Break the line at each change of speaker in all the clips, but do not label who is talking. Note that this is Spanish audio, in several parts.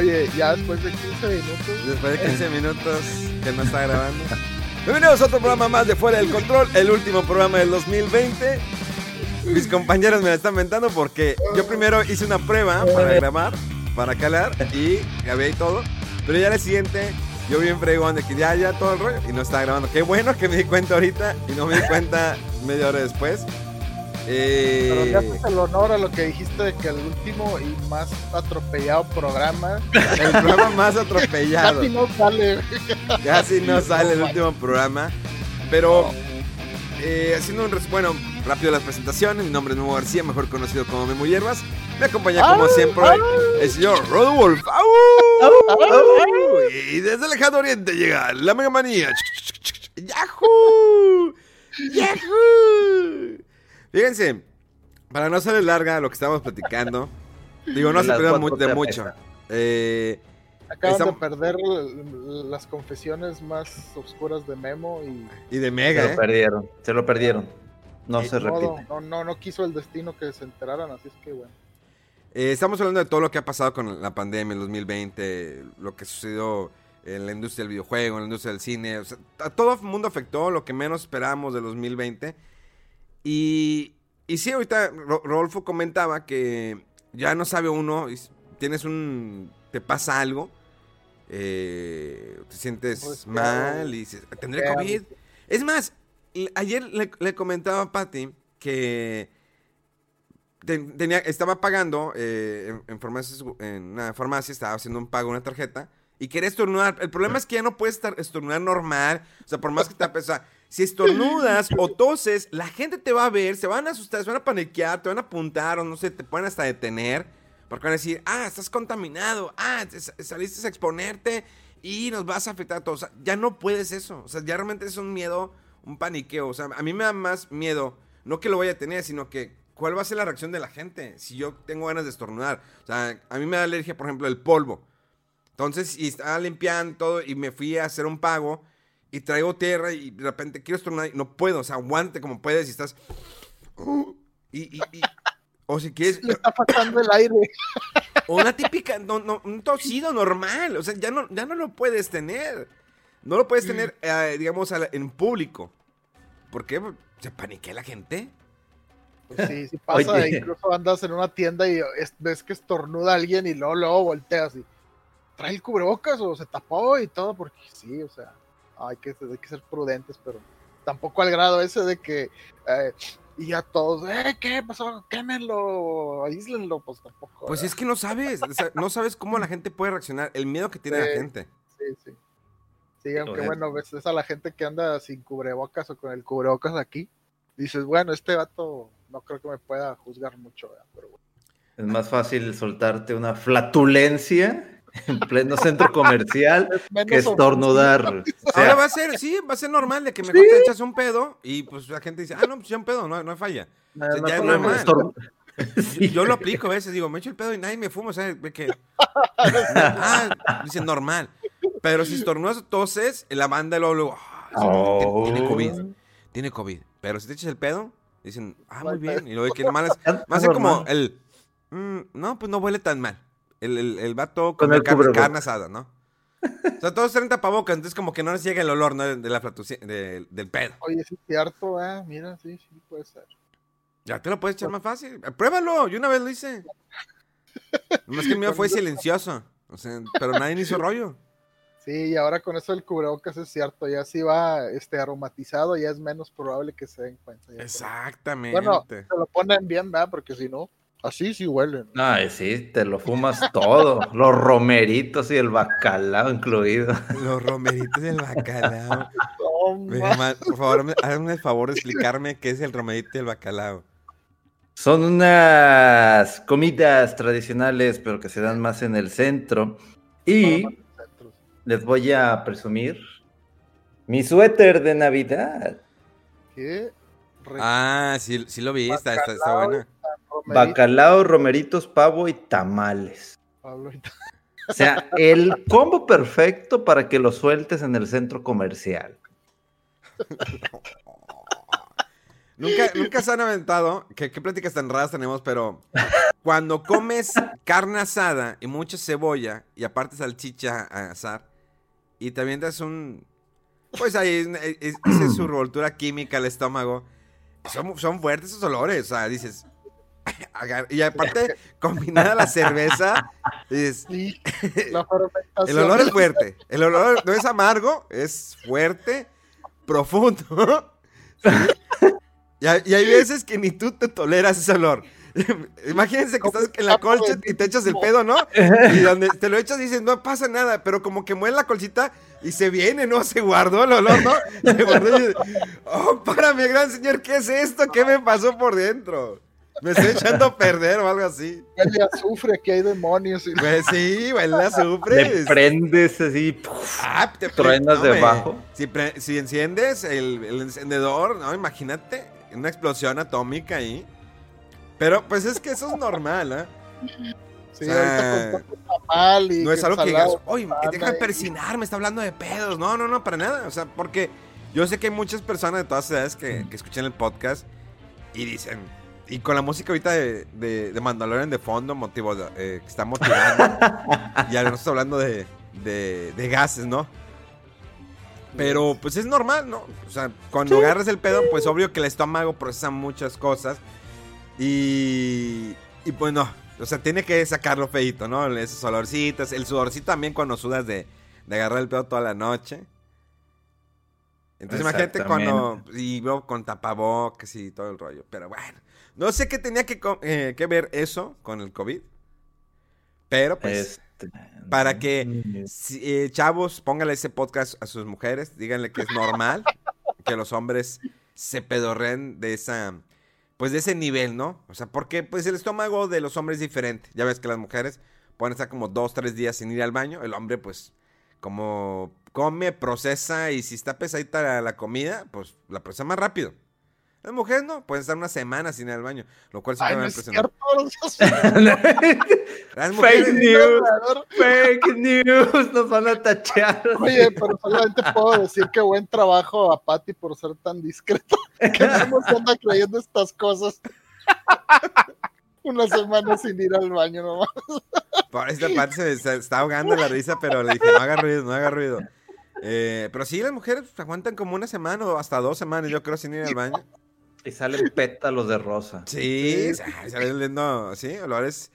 Oye, ya después de 15 minutos.
Después de 15 minutos que no está grabando. Bienvenidos a otro programa más de Fuera del Control, el último programa del 2020. Mis compañeros me la están mentando porque yo primero hice una prueba para grabar, para calar y grabé y todo. Pero ya el siguiente, yo bien fregón de que ya, ya todo el rollo y no estaba grabando. Qué bueno que me di cuenta ahorita y no me di cuenta media hora después.
Pero
Eh,
le haces el honor a lo que dijiste de que el último y más atropellado programa
el programa más atropellado.
casi no sale.
Casi no sale el último programa. Pero eh, haciendo un res- bueno, rápido las presentaciones. Mi nombre es Memo García, mejor conocido como Memo Hierbas. Me acompaña como siempre el señor Rodolfo. Y desde el lejano oriente llega la Mega Manía. ¡Yahoo! ¡Yahoo! Fíjense, para no hacerles larga lo que estábamos platicando. Digo, no se pierdan mu- de mucho. Eh,
Acaban
Estamos-
de perder las confesiones más oscuras de Memo y
y de
Se
Mega,
lo
¿eh?
perdieron, se lo perdieron. No
Eh,
se repite.
no, no, no quiso el destino que se enteraran, así es que bueno.
Eh, estamos hablando de todo lo que ha pasado con la pandemia en 2020, lo que sucedió en la industria del videojuego, en la industria del cine. o sea, a todo el mundo afectó lo que menos esperábamos del 2020. Y, y sí, ahorita Ro- Rodolfo comentaba que ya no sabe uno, tienes un. te pasa algo, eh, te sientes
Resfriado.
mal y dices, ¿tendré. COVID? Es más, ayer le, le comentaba a Patty que ten- tenía, estaba pagando eh, en, en farmacias- en una farmacia, estaba haciendo un pago, una tarjeta, y quería estornudar. El problema es que ya no puedes estornudar normal. O sea, por más que te apesa, si estornudas o toses, la gente te va a ver, se van a asustar, se van a paniquear, te van a apuntar o no sé, te pueden hasta detener. Porque van a decir, ah, estás contaminado, ah, te sa- saliste a exponerte y nos vas a afectar a todos. O sea, ya no puedes eso. O sea, ya realmente es un miedo, un paniqueo. O sea, a mí me da más miedo, no que lo vaya a tener, sino que cuál va a ser la reacción de la gente si yo tengo ganas de estornudar. O sea, a mí me da alergia, por ejemplo, el polvo. Entonces, y estaba limpiando todo y me fui a hacer un pago y traigo tierra y de repente quiero estornudar y no puedo. O sea, aguante como puedes y estás... Y, y- y- o si quieres...
Le está faltando el aire.
O una típica, no, no, un tosido normal. O sea, ya no, ya no lo puedes tener. No lo puedes tener, eh, digamos, la- en público. ¿Por qué? ¿Se paniquea la gente?
Pues sí, sí pasa.
Oye.
Incluso andas en una tienda y es- ves que estornuda alguien y luego, luego volteas y trae el cubrebocas o se tapó y todo, porque sí, o sea, hay que, hay que ser prudentes, pero tampoco al grado ese de que eh, y ya todos, eh, ¿qué pasó? Quémenlo, aíslenlo, pues tampoco.
Pues
¿verdad?
es que no sabes. o sea, no sabes cómo la gente puede reaccionar. El miedo que tiene la gente.
Sí, sí. Sí, aunque bueno, ves ves a la gente que anda sin cubrebocas o con el cubrebocas aquí, dices, bueno, este vato no creo que me pueda juzgar mucho, ¿verdad? pero bueno.
Es más fácil soltarte una flatulencia en pleno centro comercial que estornudar. O sea,
Ahora va a ser, sí, va a ser normal de que mejor te echas un pedo y pues la gente dice, ah, no, pues ya un pedo, no, no hay falla.
nada
ya
más
es
problema,
normal.
estor-
Yo,
Sí.
yo lo aplico a veces, digo, me echo el pedo y nadie me fuma, o sea, ve que... ah, dice normal. Pero si estornudas o toses, la banda luego, luego, ah,
Oh.
tiene COVID, tiene COVID. Pero si te echas el pedo, dicen, ah, muy bien. Y luego que más es como el, "Mm, no, pues no huele tan mal. El, el, el vato
Con el
carne, carne asada, ¿no? O sea, todos traen tapabocas, entonces como que no les llega el olor ¿no? de la de- del pedo.
Oye, sí es cierto, ah, mira, sí, sí puede ser.
Ya te lo puedes echar más fácil. Pruébalo, yo una vez lo hice. Nomás que el mío fue silencioso. O sea, pero nadie hizo rollo.
Sí, Sí, y ahora con eso del cubrebocas es cierto, ya si va este aromatizado, ya es menos probable que se den cuenta.
Exactamente.
Bueno, se lo ponen bien, ¿verdad? Porque si no, así sí huelen.
Ay, sí, te lo fumas todo. Los romeritos y el bacalao incluido.
Los romeritos bacalao. Mi
ma-
hermano, por favor, me- háganme el favor de explicarme qué es el romerito y el bacalao.
Son unas comidas tradicionales, pero que se dan más en el centro. Y les voy a presumir mi suéter de Navidad.
¿Qué?
Ah, sí, sí lo vi, está, está, está buena.
romerito,
Bacalao, romeritos, pavo y tamales.
Pablo, y-
O sea, el combo perfecto para que lo sueltes en el centro comercial.
Nunca, nunca se han aventado, ¿qué, qué pláticas tan raras tenemos, pero cuando comes carne asada y mucha cebolla y aparte salchicha a asar y te avientas un... Pues ahí es, es su revoltura química al estómago. Son, son fuertes esos olores, o sea, dices... Y aparte, combinada la cerveza, dices...
Sí, la.
El olor es fuerte. El olor no es amargo, es fuerte, profundo. Sí. Y hay veces que ni tú te toleras ese olor. Imagínense que estás en la colcha y te echas el pedo, ¿no? Y donde te lo echas dices, no pasa nada, pero como que mueve la colchita y se viene, ¿no? Se guardó el olor, ¿no? Se guardó y dices, oh, para mi gran señor, ¿qué es esto? ¿Qué me pasó por dentro? Me estoy echando a perder o algo así.
Huele azufre, aquí hay demonios. y-
Pues sí, huele azufre.
prendes así. puf,
Ah, te
Truenas debajo.
Si, pre- si enciendes el, el encendedor, no, imagínate, una explosión atómica ahí. Pero pues es que eso es normal, ¿eh?
Sí,
O sea,
tamal y
No es algo que digas, oye, deja de
y-
persinar, me está hablando de pedos. No, no, no, para nada. O sea, porque yo sé que hay muchas personas de todas edades que, que escuchan el podcast y dicen, y con la música ahorita de, de, de Mandalorian de fondo, motivo, eh, que está motivando, y ahora estoy hablando de, de, de gases, ¿no? Pero pues es normal, ¿no? O sea, cuando agarras el pedo, pues obvio que el estómago procesa muchas cosas. Y, y pues no, o sea, tiene que sacarlo feito, ¿no? Esos olorcitos, el sudorcito también cuando sudas de, de agarrar el pedo toda la noche. Entonces imagínate cuando, y veo con tapabocas y todo el rollo, pero bueno, no sé qué tenía que, eh, que ver eso con el COVID, pero pues...
Este,
Para que, si, eh, chavos, pónganle ese podcast a sus mujeres, díganle que es normal que los hombres se pedorren de esa, pues de ese nivel, ¿no? O sea, porque pues el estómago de los hombres es diferente. Ya ves que las mujeres pueden estar como dos, tres días sin ir al baño. El hombre, pues, como come, procesa y si está pesadita la, la comida, pues la procesa más rápido. Las mujeres no, pueden estar una semana sin ir al baño, lo cual
Ay,
siempre
no
me
es
impresiona.
cierto.
Las
Fake
mujeres,
news. Fake news. Nos van a tachar.
Oye, pero solamente puedo decir que buen trabajo a Patty por ser tan discreto. Que no se anda creyendo estas cosas. Una semana sin ir al baño nomás.
Por esta parte se, se está ahogando la risa, pero le dije, no haga ruido, no haga ruido. Eh, pero sí, las mujeres aguantan como una semana o hasta dos semanas, yo creo, sin ir al baño.
Y salen pétalos de rosa.
Sí, sale- sale oliendo, sí, olores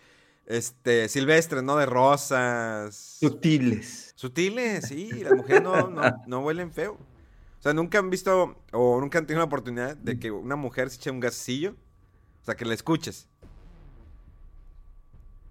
este, silvestres, ¿no? De rosas.
Sutiles.
Sutiles, sí, las mujeres no, no, no huelen feo. O sea, nunca han visto o nunca han tenido la oportunidad de que una mujer se eche un gasecillo. O sea, que la escuches.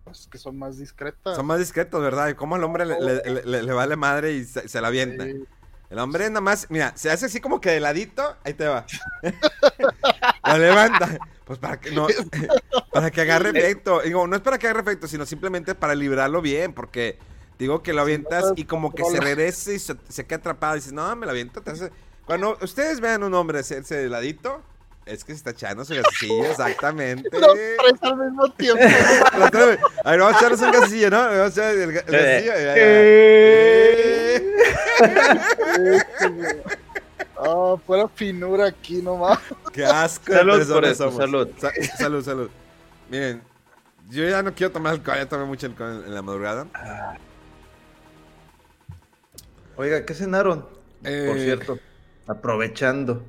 Pues que son más discretas.
Son más discretos, ¿verdad? Cómo al hombre le, le- le- le vale madre y se, se la avienta.
Sí.
El hombre nada más, mira, se hace así como que de ladito, ahí te va. Lo levanta. Pues para que no, para que agarre efecto. Digo, no es para que agarre efecto, sino simplemente para librarlo bien, porque digo que lo avientas y como que se regrese y se, se queda atrapado. Y dices, no, me lo aviento. hace- Cuando ustedes vean un hombre hacerse de ladito, es que se está echando su gasecillo, exactamente.
Los tres al mismo tiempo.
A ver, vamos a echarnos un gasecillo, ¿no? Vamos a echar el, el gasecillo.
Ah, fuera finura aquí nomás.
Qué asco.
Salud por eso, salud.
Sa- salud, salud. Miren, yo ya no quiero tomar alcohol, ya tomé mucho alcohol en, en la madrugada.
Oiga, ¿qué cenaron? Por
Eh,
cierto, aprovechando.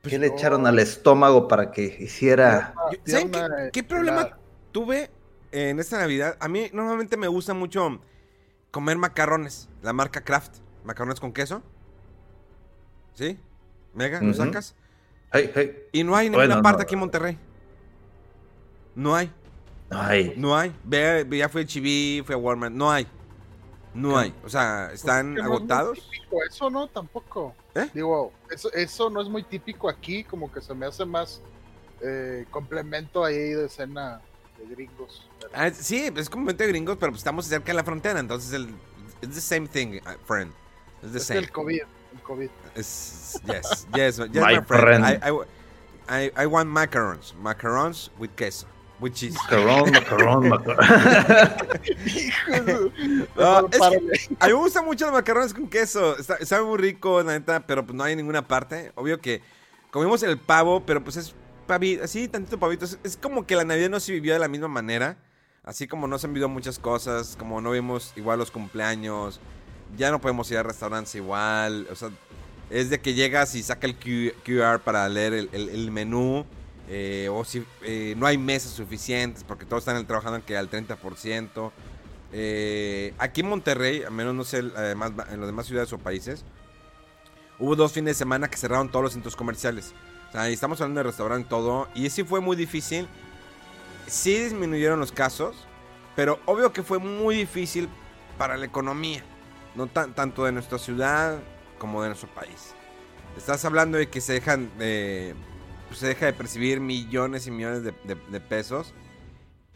Pues
¿Qué le echaron al estómago para que hiciera?
¿Saben qué, problema tuve en esta Navidad? A mí normalmente me gusta mucho comer macarrones, la marca Kraft, macarrones con queso. ¿Sí? Mega, ¿lo sacas?
Hey, hey.
Y no hay en ninguna
Bueno,
parte
no.
aquí en Monterrey. No hay,
Ay.
no hay. Ve, ve, ya fui a Chiví, fui a Walmart, no hay. No hay. O sea, están
Pues, que no es muy
agotados.
típico eso, ¿no? Tampoco.
¿Eh?
Digo, eso, eso no es muy típico aquí, como que se me hace más eh, complemento ahí de escena de gringos. Pero-
Ah, sí, es como mente de gringos, pero pues estamos cerca de la frontera, entonces el it's the same thing, uh, friend. It's the
es
same.
el COVID, el COVID.
It's- yes, yes, yes,
My
my friend.
friend.
I, I, I, I want macarons, macarons with queso, with cheese.
Macarrón, macarrón, macarrón.
Ah,
Mejor
es que-
párale.
A mí me gustan mucho los macarrones con queso. Está, sabe muy rico, la neta, pero pues no hay en ninguna parte. Obvio que comimos el pavo, pero pues es pavito, así, tantito pavito. Es, como que la Navidad no se vivió de la misma manera. Así como no se han vivido muchas cosas, como no vimos igual los cumpleaños. Ya no podemos ir a restaurantes igual. O sea, es de que llegas y saca el Q- QR para leer el, el- el menú. eh, o si eh, no hay mesas suficientes porque todos están trabajando que al 30%. Eh, aquí en Monterrey, al menos no sé, además en las demás ciudades o países, hubo dos fines de semana que cerraron todos los centros comerciales. O sea, estamos hablando de restaurante todo. Y sí fue muy difícil. Sí disminuyeron los casos. Pero obvio que fue muy difícil para la economía. No tan, tanto de nuestra ciudad como de nuestro país. Estás hablando de que se dejan de. pues, se deja de percibir millones y millones de, de- de pesos.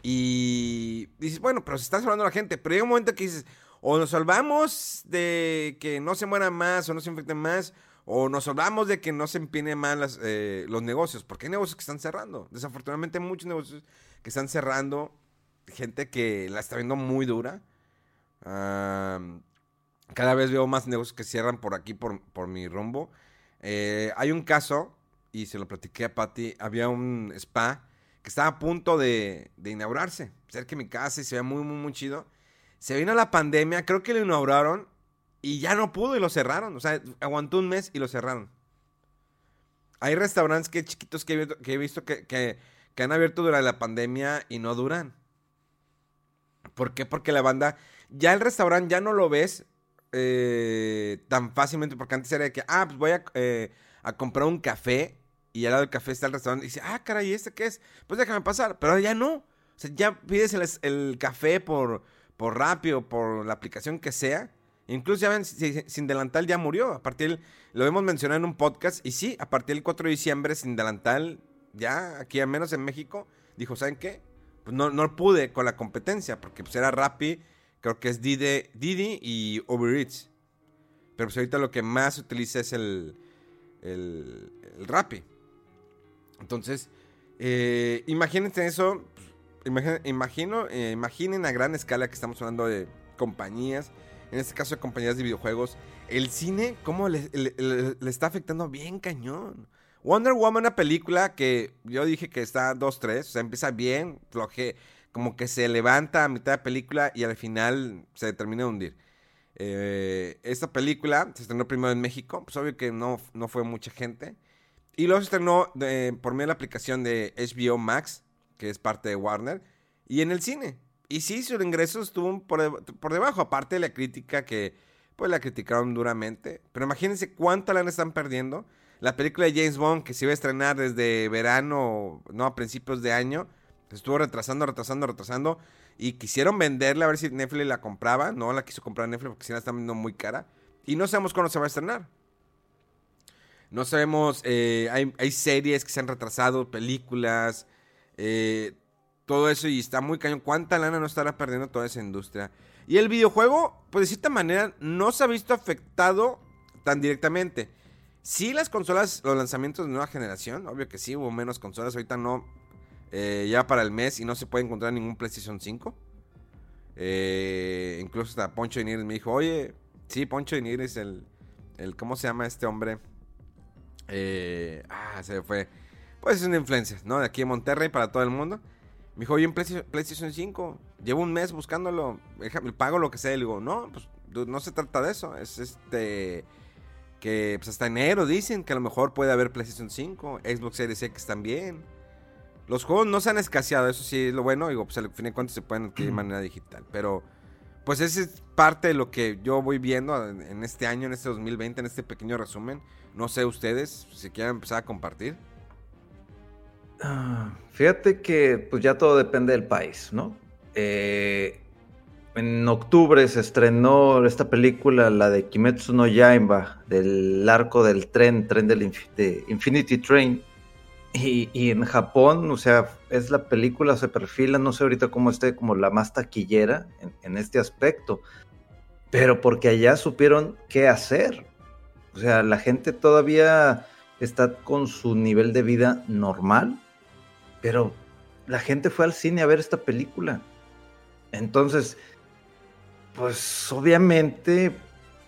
Y dices, bueno, pero se está salvando la gente. Pero llega un momento que dices, o nos salvamos de que no se mueran más o no se infecten más, o nos salvamos de que no se empinen más las, eh, los negocios. Porque hay negocios que están cerrando. Desafortunadamente hay muchos negocios que están cerrando. Gente que la está viendo muy dura. Am, cada vez veo más negocios que cierran por aquí, por, por mi rumbo. Eh, hay un caso, y se lo platiqué a Patty, había un spa que estaba a punto de, de inaugurarse, cerca de mi casa y se veía muy, muy, muy chido. Se vino la pandemia, creo que lo inauguraron y ya no pudo y lo cerraron. O sea, aguantó un mes y lo cerraron. Hay restaurantes que chiquitos que he visto que, han abierto durante la pandemia y no duran. ¿Por qué? Porque la banda, ya el restaurante ya no lo ves eh, tan fácilmente, porque antes era de que, ah, pues voy a, eh, a comprar un café y al lado del café está el restaurante y dice, ah, caray, ¿y este qué es? Pues déjame pasar, pero ya no. O sea, ya pides el, el café por, por Rappi o por la aplicación que sea. Incluso ya ven, si- si- sin delantal ya murió. A partir, lo hemos mencionado en un podcast. Y sí, a partir del 4 de diciembre, sin delantal, ya aquí al menos en México, dijo, ¿saben qué? Pues no, no pude con la competencia, porque pues era Rappi, creo que es Didi, Didi y Uber Eats. Pero pues ahorita lo que más utiliza es el, el, el Rappi. Entonces, eh, imagínense eso. pues, imagino, eh, imaginen a gran escala que estamos hablando de compañías. En este caso de compañías de videojuegos. El cine, ¿cómo le, está afectando bien cañón? Wonder Woman, una película que yo dije que está 2-3. O sea, empieza bien, floje, como que se levanta a mitad de película y al final se termina de hundir. Eh, esta película se estrenó primero en México. Pues obvio que no, no fue mucha gente. Y luego se estrenó por medio de la aplicación de HBO Max, que es parte de Warner, y en el cine. Y sí, sus ingresos estuvo por, por debajo, aparte de la crítica que pues la criticaron duramente. Pero imagínense cuánta lana están perdiendo. La película de James Bond, que se iba a estrenar desde verano, no, a principios de año, se estuvo retrasando, retrasando, retrasando. Y quisieron venderla a ver si Netflix la compraba. No la quiso comprar Netflix porque si la están vendiendo muy cara. Y no sabemos cuándo se va a estrenar. No sabemos, eh, hay, hay series que se han retrasado, películas, eh, todo eso y está muy cañón. ¿Cuánta lana no estará perdiendo toda esa industria? Y el videojuego, pues de cierta manera, no se ha visto afectado tan directamente. Sí, las consolas, los lanzamientos de nueva generación, obvio que sí, hubo menos consolas, ahorita no, eh, ya para el mes y no se puede encontrar ningún PlayStation 5. Eh, incluso hasta Poncho de me dijo, oye, sí, Poncho de el, el, ¿cómo se llama este hombre? Eh, ah, se fue. Pues es una influencia, ¿no? De aquí en Monterrey para todo el mundo. Me dijo, oye, en PlayStation, PlayStation 5, llevo un mes buscándolo, déjame, pago lo que sea. Y le digo, no, pues no se trata de eso, es este... Que pues hasta enero dicen que a lo mejor puede haber PlayStation 5, Xbox Series X también. Los juegos no se han escaseado, eso sí es lo bueno. Digo, pues al fin de cuentas se pueden adquirir de manera digital. Pero pues esa es parte de lo que yo voy viendo en, en este año, en este 2020, en este pequeño resumen. No sé ustedes si quieren empezar a compartir.
Ah, Fíjate que pues ya todo depende del país, ¿no? Eh, en octubre se estrenó esta película, la de Kimetsu no Yaiba, del arco del tren, tren del de Infinity Train. Y, en Japón, o sea, es la película, se perfila, no sé ahorita cómo esté, como la más taquillera en este aspecto. Pero porque allá supieron qué hacer. O sea, la gente todavía está con su nivel de vida normal, pero la gente fue al cine a ver esta película. Entonces, pues obviamente,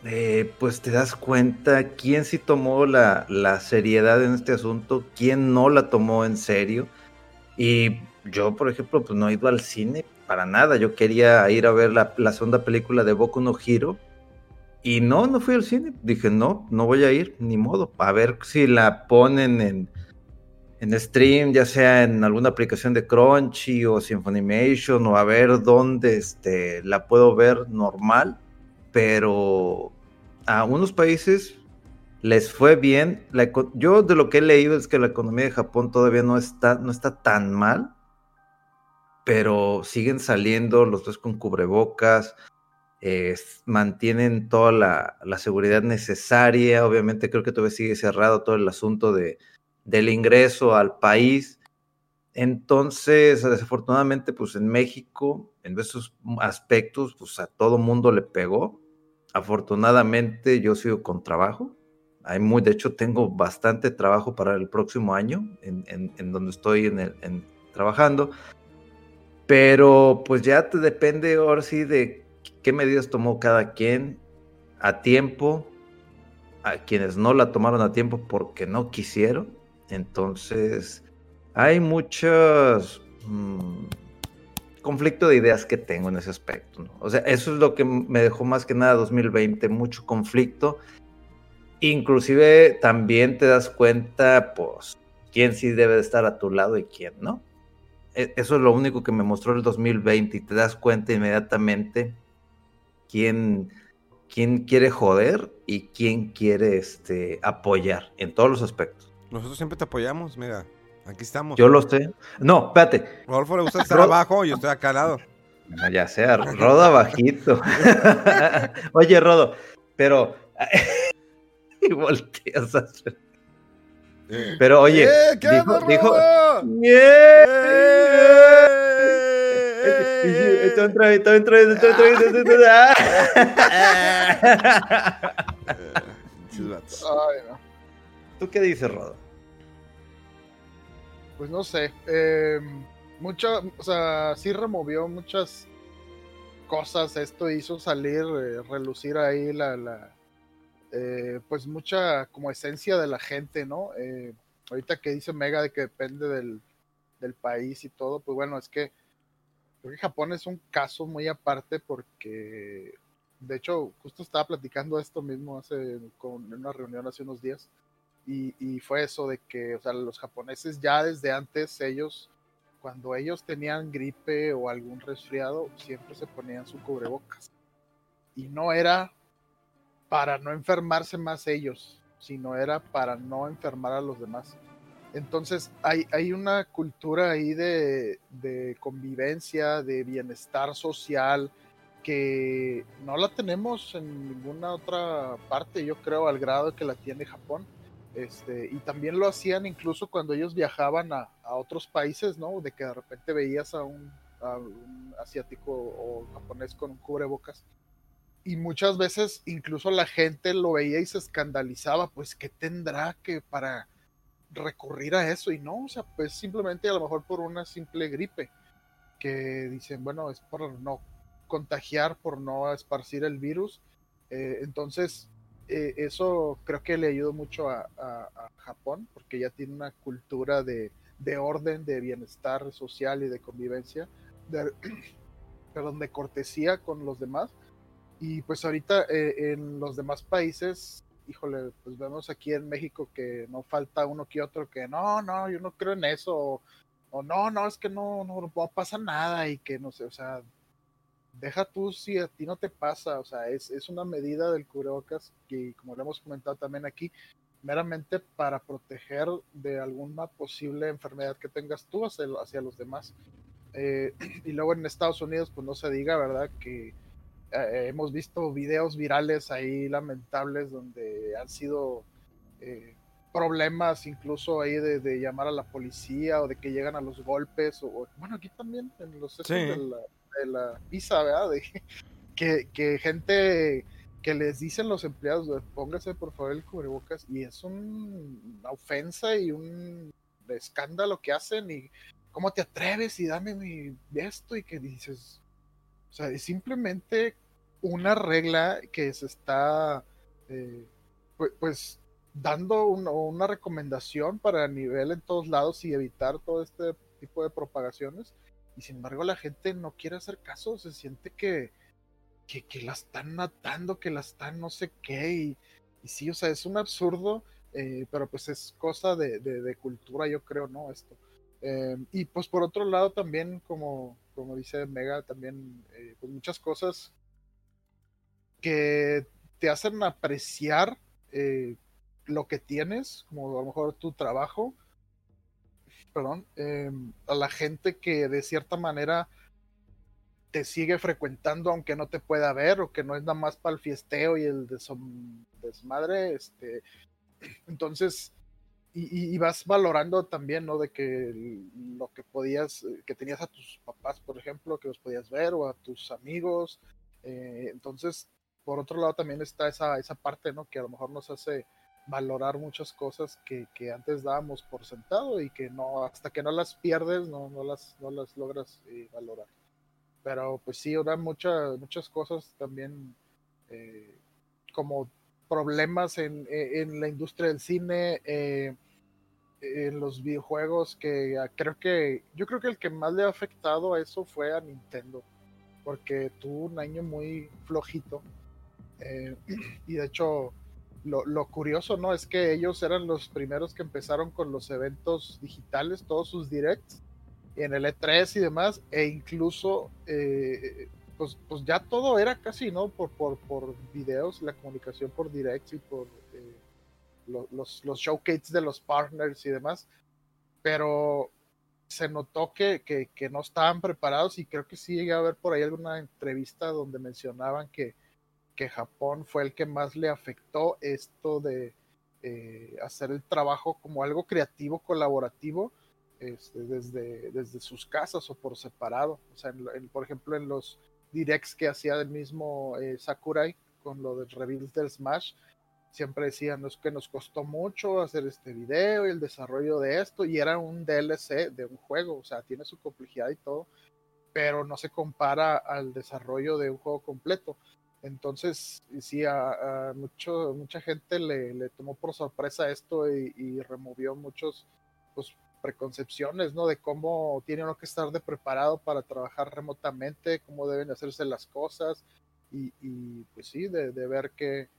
eh, pues te das cuenta quién sí tomó la, la seriedad en este asunto, quién no la tomó en serio. Y yo, por ejemplo, pues no he ido al cine para nada. Yo quería ir a ver la, la segunda película de Boku no Hero. Y no, no fui al cine. Dije, no, no voy a ir, ni modo. A ver si la ponen en, en stream, ya sea en alguna aplicación de Crunchy o Symphonimation, o a ver dónde este, la puedo ver normal. Pero a unos países les fue bien. La yo de lo que he leído es que la economía de Japón todavía no está, no está tan mal, pero siguen saliendo los dos con cubrebocas, eh, mantienen toda la, la seguridad necesaria. Obviamente creo que todavía sigue cerrado todo el asunto de, del ingreso al país. Entonces, desafortunadamente, pues en México, en esos aspectos, pues a todo mundo le pegó. Afortunadamente, yo sigo con trabajo. Hay muy, de hecho, tengo bastante trabajo para el próximo año en, donde estoy en en- trabajando. Pero pues ya te depende ahora sí de qué medidas tomó cada quien a tiempo, a quienes no la tomaron a tiempo porque no quisieron. Entonces, hay muchos mm, conflicto de ideas que tengo en ese aspecto. ¿no? O sea, eso es lo que me dejó más que nada 2020, mucho conflicto. Inclusive también te das cuenta, pues, quién sí debe de estar a tu lado y quién no. E- Eso es lo único que me mostró el 2020 y te das cuenta inmediatamente quién, quién quiere joder y quién quiere este, apoyar en todos los aspectos.
Nosotros siempre te apoyamos, mira. Aquí estamos.
Yo lo sé. No, espérate.
Rodolfo le gusta estar abajo y yo estoy acá al lado.
No, ya sea, Rodo bajito. Oye, Rodo, pero. y volteas a hacer- Pero oye,
¡Eh, qué
dijo,
onda,
dijo.
Rodo!
¡Yeah!
¡Eh!
Esto
Pues no sé. Eh, mucha, o sea, sí removió muchas cosas. Esto hizo salir, eh, relucir ahí la, la eh, pues mucha como esencia de la gente, ¿no? Eh, ahorita que dice Mega de que depende del, del país y todo, pues bueno, es que creo que Japón es un caso muy aparte porque, de hecho, justo estaba platicando esto mismo hace con, en una reunión hace unos días. Y, fue eso de que, o sea, los japoneses ya desde antes, ellos, cuando ellos tenían gripe o algún resfriado, siempre se ponían su cubrebocas. Y no era para no enfermarse más ellos, sino era para no enfermar a los demás. Entonces hay, hay una cultura ahí de, de convivencia, de bienestar social, que no la tenemos en ninguna otra parte, yo creo, al grado que la tiene Japón. Este, y también lo hacían incluso cuando ellos viajaban a, a otros países, ¿no? De que de repente veías a un, asiático o japonés con un cubrebocas. Y muchas veces incluso la gente lo veía y se escandalizaba, pues, ¿qué tendrá que para recurrir a eso? Y no, o sea, pues simplemente a lo mejor por una simple gripe, que dicen, bueno, es por no contagiar, por no esparcir el virus. Eh, entonces, eh, eso creo que le ayudó mucho a, a- a Japón, porque ya tiene una cultura de, de orden, de bienestar social y de convivencia, de, perdón, de cortesía con los demás. Y pues ahorita eh, en los demás países, híjole, pues vemos aquí en México que no falta uno que otro que no, no, yo no creo en eso, o, o no, no, es que no, no, no pasa nada y que no sé, o sea, deja tú si a ti no te pasa, o sea, es, es una medida del cubrebocas que, como lo hemos comentado también aquí, meramente para proteger de alguna posible enfermedad que tengas tú hacia, hacia los demás. Eh, y luego en Estados Unidos, pues no se diga, ¿verdad? Que eh, hemos visto videos virales ahí lamentables donde han sido eh, problemas incluso ahí de, llamar a la policía o de que llegan a los golpes o, bueno aquí también en los de, la, de la pizza verdad que, que, gente que les dicen los empleados póngase por favor el cubrebocas y es una ofensa y un escándalo que hacen y cómo te atreves y dame mi esto y que dices o sea es simplemente una regla que se está eh, pues, pues dando una recomendación para nivel en todos lados y evitar todo este tipo de propagaciones. Y sin embargo la gente no quiere hacer caso, se siente que, que, la están matando, que la están no sé qué. Y, sí, o sea, es un absurdo, eh, pero pues es cosa de, cultura, yo creo, ¿no? Esto. Eh, y pues por otro lado también, como, como dice Mega, también eh, pues muchas cosas que te hacen apreciar lo que tienes, como a lo mejor tu trabajo, perdón, em, a la gente que de cierta manera te sigue frecuentando aunque no te pueda ver o que no es nada más para el fiesteo y el desmadre, este, entonces, y, vas valorando también, ¿no? De que lo que podías, que tenías a tus papás, por ejemplo, que los podías ver o a tus amigos, eh, entonces, por otro lado también está esa, esa parte, ¿no? Que a lo mejor nos hace valorar muchas cosas que, que, antes dábamos por sentado y que no, hasta que no las pierdes, no, no, las, no las logras eh, valorar. Pero pues sí, ahora muchas, muchas cosas también eh, como problemas en, e, en, la industria del cine, eh, en los videojuegos, que ah, creo que, yo creo que el que más le ha afectado a eso fue a Nintendo, porque tuvo un año muy flojito. y de hecho, lo, curioso, ¿no? Es que ellos eran los primeros que empezaron con los eventos digitales, todos sus directs, en el E3 y demás, e incluso, eh, pues, pues ya todo era casi, ¿no? Por, por, por videos, la comunicación por directs y por eh, los, los showcases de los partners y demás, pero se notó que, que, que no estaban preparados y creo que sí llegué a ver por ahí alguna entrevista donde mencionaban que que Japón fue el que más le afectó esto de eh, hacer el trabajo como algo creativo, colaborativo, este, desde, desde sus casas o por separado. O sea, por ejemplo, en los directs que hacía el mismo eh, Sakurai con lo del reveal del Smash, siempre decían es que nos costó mucho hacer este video y el desarrollo de esto, y era un DLC de un juego, o sea, tiene su complejidad y todo, pero no se compara al desarrollo de un juego completo. Entonces, sí, a, mucho, mucha gente le, tomó por sorpresa esto y, removió muchos pues, preconcepciones, ¿no? De cómo tiene uno que estar de preparado para trabajar remotamente, cómo deben hacerse las cosas y, pues sí, de, ver qué,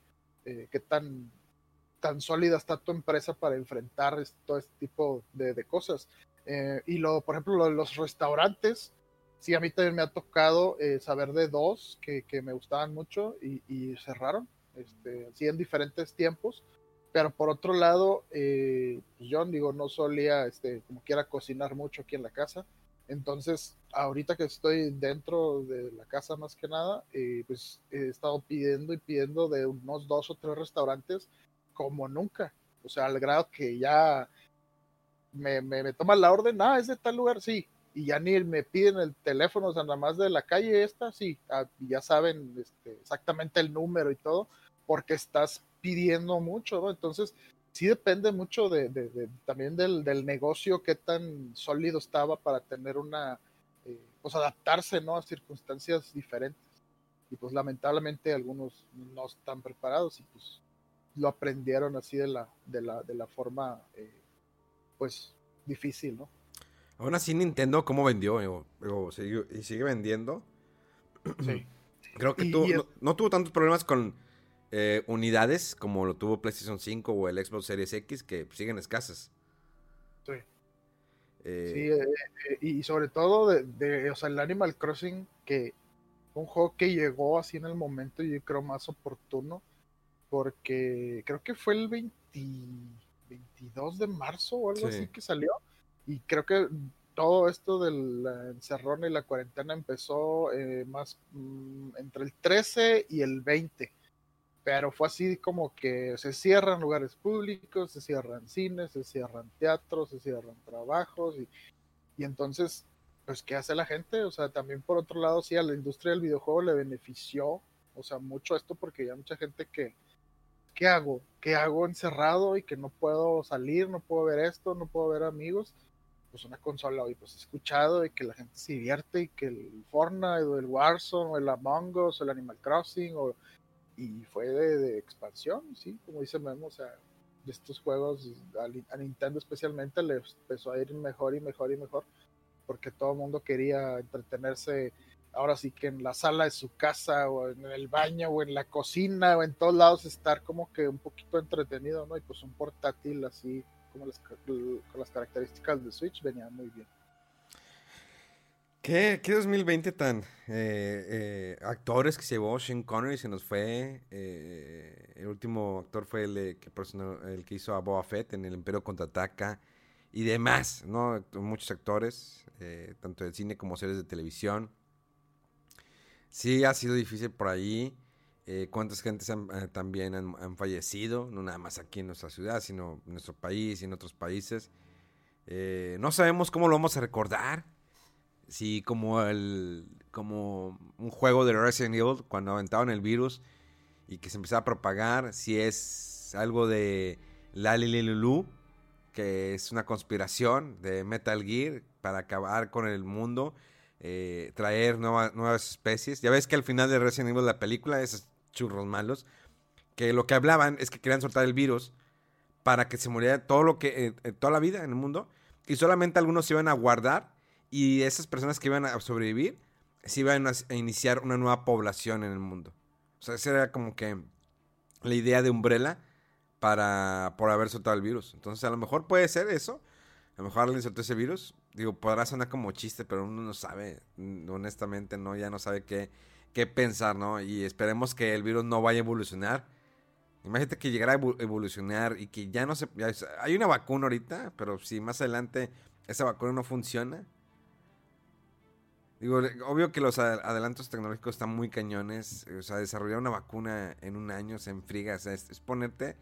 eh, qué tan, tan sólida está tu empresa para enfrentar todo este tipo de, cosas. Eh, y lo, por ejemplo, los restaurantes, sí, a mí también me ha tocado eh, saber de dos que, que, me gustaban mucho y, cerraron, este, sí, en diferentes tiempos. Pero por otro lado, eh, pues yo digo, no solía, este, como quiera, cocinar mucho aquí en la casa. Entonces, ahorita que estoy dentro de la casa más que nada, eh, pues he estado pidiendo y pidiendo de unos dos o tres restaurantes como nunca. O sea, al grado que ya me, me, me la orden, ah, es de tal lugar, sí, y ya ni me piden el teléfono, o sea, nada más de la calle esta, sí, ah, ya saben este, exactamente el número y todo, porque estás pidiendo mucho, ¿no? Entonces, sí depende mucho de, de, también del, del, negocio, qué tan sólido estaba para tener una, eh, pues adaptarse, ¿no? A circunstancias diferentes. Y pues lamentablemente algunos no están preparados y pues lo aprendieron así de la, de la, de la forma, eh, pues, difícil, ¿no?
Aún así, Nintendo, ¿cómo vendió? y sigue vendiendo. Sí. Creo que no, tuvo tantos problemas con eh, unidades como lo tuvo PlayStation 5 o el Xbox Series X, que siguen escasas.
Sí. Eh, sí, eh, y sobre todo, de, o sea, el Animal Crossing, que un juego que llegó así en el momento, yo creo, más oportuno, porque creo que fue el 22 de marzo o algo así que salió, y creo que todo esto del encerrón y la cuarentena empezó eh, más mm, entre el 13 y el 20 pero fue así como que se cierran lugares públicos, se cierran cines, se cierran teatros, se cierran trabajos y, y entonces, pues, ¿qué hace la gente? O sea, también por otro lado, sí, a la industria del videojuego le benefició, o sea, mucho esto porque ya mucha gente que, ¿qué hago? ¿Qué hago encerrado y que no puedo salir, no puedo ver esto, no puedo ver amigos? Pues una consola hoy, pues he escuchado y que la gente se divierte y que el Fortnite o el Warzone o el Among Us o el Animal Crossing o y fue de, expansión, sí, como dice Memo, o sea, estos juegos a, Nintendo especialmente le empezó a ir mejor y mejor y mejor, porque todo el mundo quería entretenerse ahora sí que en la sala de su casa o en el baño o en la cocina o en todos lados estar como que un poquito entretenido, ¿no? Y pues un portátil así con las características de Switch venía muy bien.
¿Qué, 2020 tan? Eh, eh, actores que se llevó Sean Connery, se nos fue. Eh, el último actor fue el, que el que hizo a Boba Fett en El Imperio Contraataca y demás, ¿no? Muchos actores, tanto de cine como series de televisión. Sí, ha sido difícil por ahí. ¿Cuántas gentes también han, fallecido? No nada más aquí en nuestra ciudad, sino en nuestro país y en otros países. no sabemos cómo lo vamos a recordar Sí, como el como un juego de Resident Evil cuando aventaban el virus y que se empezaba a propagar, si es algo de Lali Lulu, que es una conspiración de Metal Gear para acabar con el mundo, eh, traer nuevas especies. Ya ves que al final de Resident Evil la película, esos churros malos, que lo que hablaban es que querían soltar el virus para que se muriera todo lo que, eh, toda la vida en el mundo, y solamente algunos se iban a guardar y esas personas que iban a sobrevivir se iban a, iniciar una nueva población en el mundo. O sea, esa era como que la idea de Umbrella para por haber soltado el virus. Entonces, a lo mejor puede ser eso. A lo mejor alguien soltó ese virus. Digo, podrá sonar como chiste, pero uno no sabe, honestamente, no, ya no sabe qué, qué pensar, ¿no? Y esperemos que el virus no vaya a evolucionar. Imagínate que llegara a evolucionar y que ya no se... hay una vacuna ahorita, pero si más adelante esa vacuna no funciona, Digo, obvio que los adelantos tecnológicos están muy cañones. O sea, desarrollar una vacuna en un año se enfriga. O sea, es, ponerte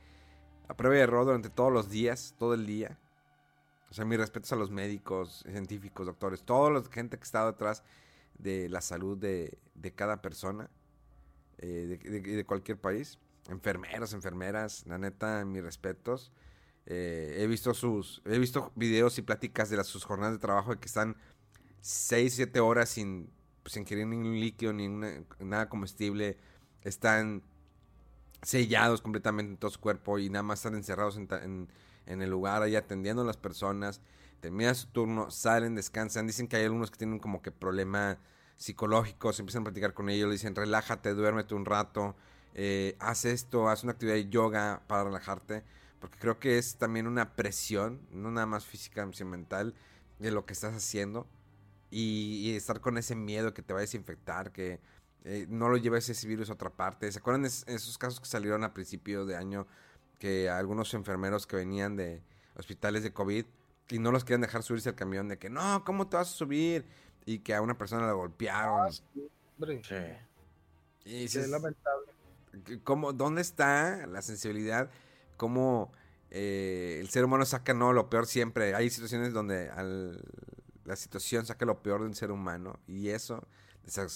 a prueba de error durante todos los días, todo el día. O sea, mis respetos a los médicos, científicos, doctores, toda la gente que está detrás de la salud de, cada persona, eh, de, de, cualquier país. Enfermeros, enfermeras, la neta, mis respetos. Eh, he visto sus, he visto videos y pláticas de las, sus jornadas de trabajo que están 6, 7 horas sin, pues, ingerir ningún líquido, ni nada comestible. Están sellados completamente en todo su cuerpo y nada más están encerrados en, el lugar ahí atendiendo a las personas. Terminan su turno, salen, descansan. Dicen que hay algunos que tienen como que problema psicológicos, empiezan a platicar con ellos, le dicen relájate, duérmete un rato, eh, haz esto, haz una actividad de yoga para relajarte, porque creo que es también una presión, no nada más física, sino mental, de lo que estás haciendo y, estar con ese miedo que te vayas a infectar, que eh, no lo lleves ese virus a otra parte. ¿Se acuerdan esos casos que salieron a principio de año que algunos enfermeros que venían de hospitales de COVID y no los querían dejar subirse al camión de que no, ¿cómo te vas a subir? Y que a una persona la golpearon. Ah, sí. Y es lamentable. ¿cómo, ¿Dónde está la sensibilidad? ¿Cómo eh, el ser humano saca no lo peor siempre? Hay situaciones donde al la situación saca lo peor del ser humano y eso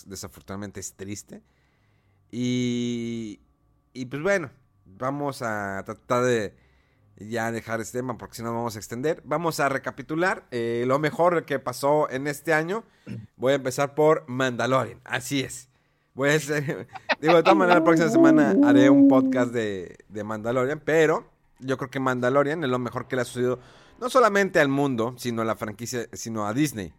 desafortunadamente es triste. Y, y pues bueno, vamos a tratar de ya dejar este tema porque si no vamos a extender. Vamos a recapitular eh, lo mejor que pasó en este año. Voy a empezar por Mandalorian, así es. Voy a hacer, digo, de todas maneras la próxima semana haré un podcast de, de Mandalorian, pero yo creo que Mandalorian es lo mejor que le ha sucedido no solamente al mundo, sino a la franquicia, sino a Disney.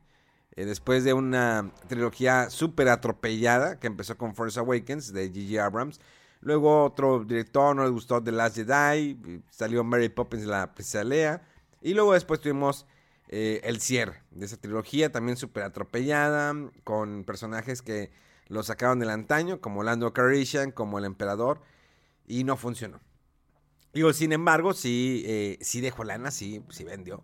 Eh, después de una trilogía súper atropellada que empezó con Force Awakens de G.G. Abrams. Luego otro director no le gustó The Last Jedi. Salió Mary Poppins la princesa Lea. Y luego después tuvimos eh, el cierre de esa trilogía también súper atropellada. Con personajes que lo sacaron del antaño, como Lando Calrissian, como el Emperador, y no funcionó. Digo, sin embargo, sí, eh, sí dejó lana, sí, sí vendió.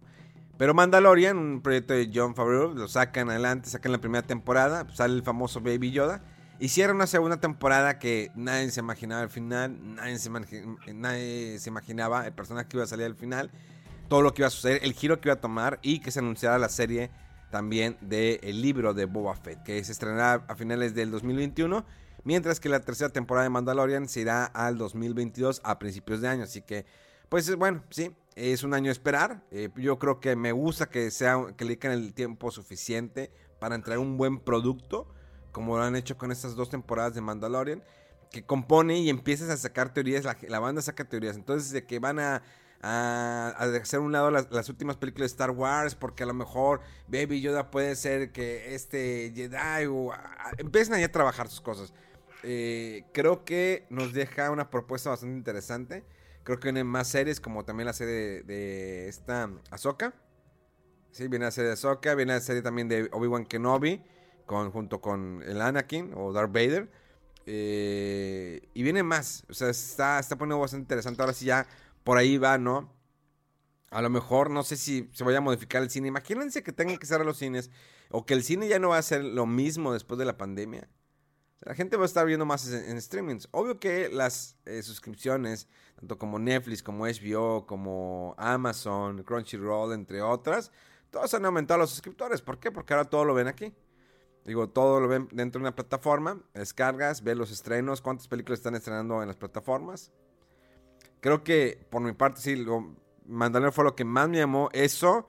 Pero Mandalorian, un proyecto de John Favreau, lo sacan adelante, sacan la primera temporada, sale el famoso Baby Yoda. Hicieron una segunda temporada que nadie se imaginaba al final, nadie se, nadie se imaginaba el personaje que iba a salir al final, todo lo que iba a suceder, el giro que iba a tomar y que se anunciara la serie también del libro de Boba Fett, que se estrenará a finales del 2021, mientras que la tercera temporada de Mandalorian se irá al 2022 a principios de año, así que pues bueno, sí, es un año de esperar. Eh, yo creo que me gusta que sea que le dediquen el tiempo suficiente para entregar un buen producto, como lo han hecho con estas dos temporadas de Mandalorian, que compone y empiezas a sacar teorías, la, banda saca teorías. Entonces, de que van a, a, hacer un lado las, últimas películas de Star Wars, porque a lo mejor Baby Yoda puede ser que este Jedi o empiezan a trabajar sus cosas. Eh, creo que nos deja una propuesta bastante interesante. Creo que vienen más series, como también la serie de, esta Ahsoka. Sí, viene la serie de Ahsoka, viene la serie también de Obi-Wan Kenobi, con, junto con el Anakin o Darth Vader. Eh, y viene más, o sea, está, está poniendo bastante interesante. Ahora sí ya por ahí va, ¿no? A lo mejor, no sé si se vaya a modificar el cine. Imagínense que tengan que cerrar los cines o que el cine ya no va a ser lo mismo después de la pandemia. La gente va a estar viendo más en, streamings. Obvio que las eh, suscripciones, tanto como Netflix, como HBO, como Amazon, Crunchyroll, entre otras, todos han aumentado los suscriptores. ¿Por qué? Porque ahora todo lo ven aquí. Digo, todo lo ven dentro de una plataforma, descargas, ves los estrenos, cuántas películas están estrenando en las plataformas. Creo que por mi parte sí, lo, Mandalorian fue lo que más me llamó eso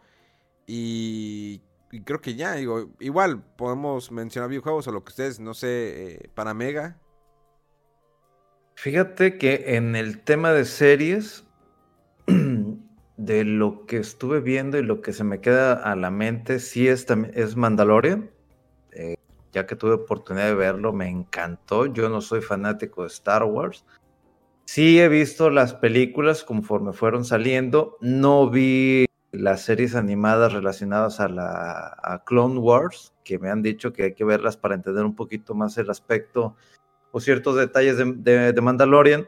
y creo que ya, digo, igual podemos mencionar videojuegos o lo que ustedes, no sé, eh, para Mega.
Fíjate que en el tema de series, de lo que estuve viendo y lo que se me queda a la mente, sí es, es Mandalorian. Ya que tuve oportunidad de verlo, me encantó. Yo no soy fanático de Star Wars. Sí he visto las películas conforme fueron saliendo. No vi las series animadas relacionadas a la Clone Wars, que me han dicho que hay que verlas para entender un poquito más el aspecto o ciertos detalles de, Mandalorian.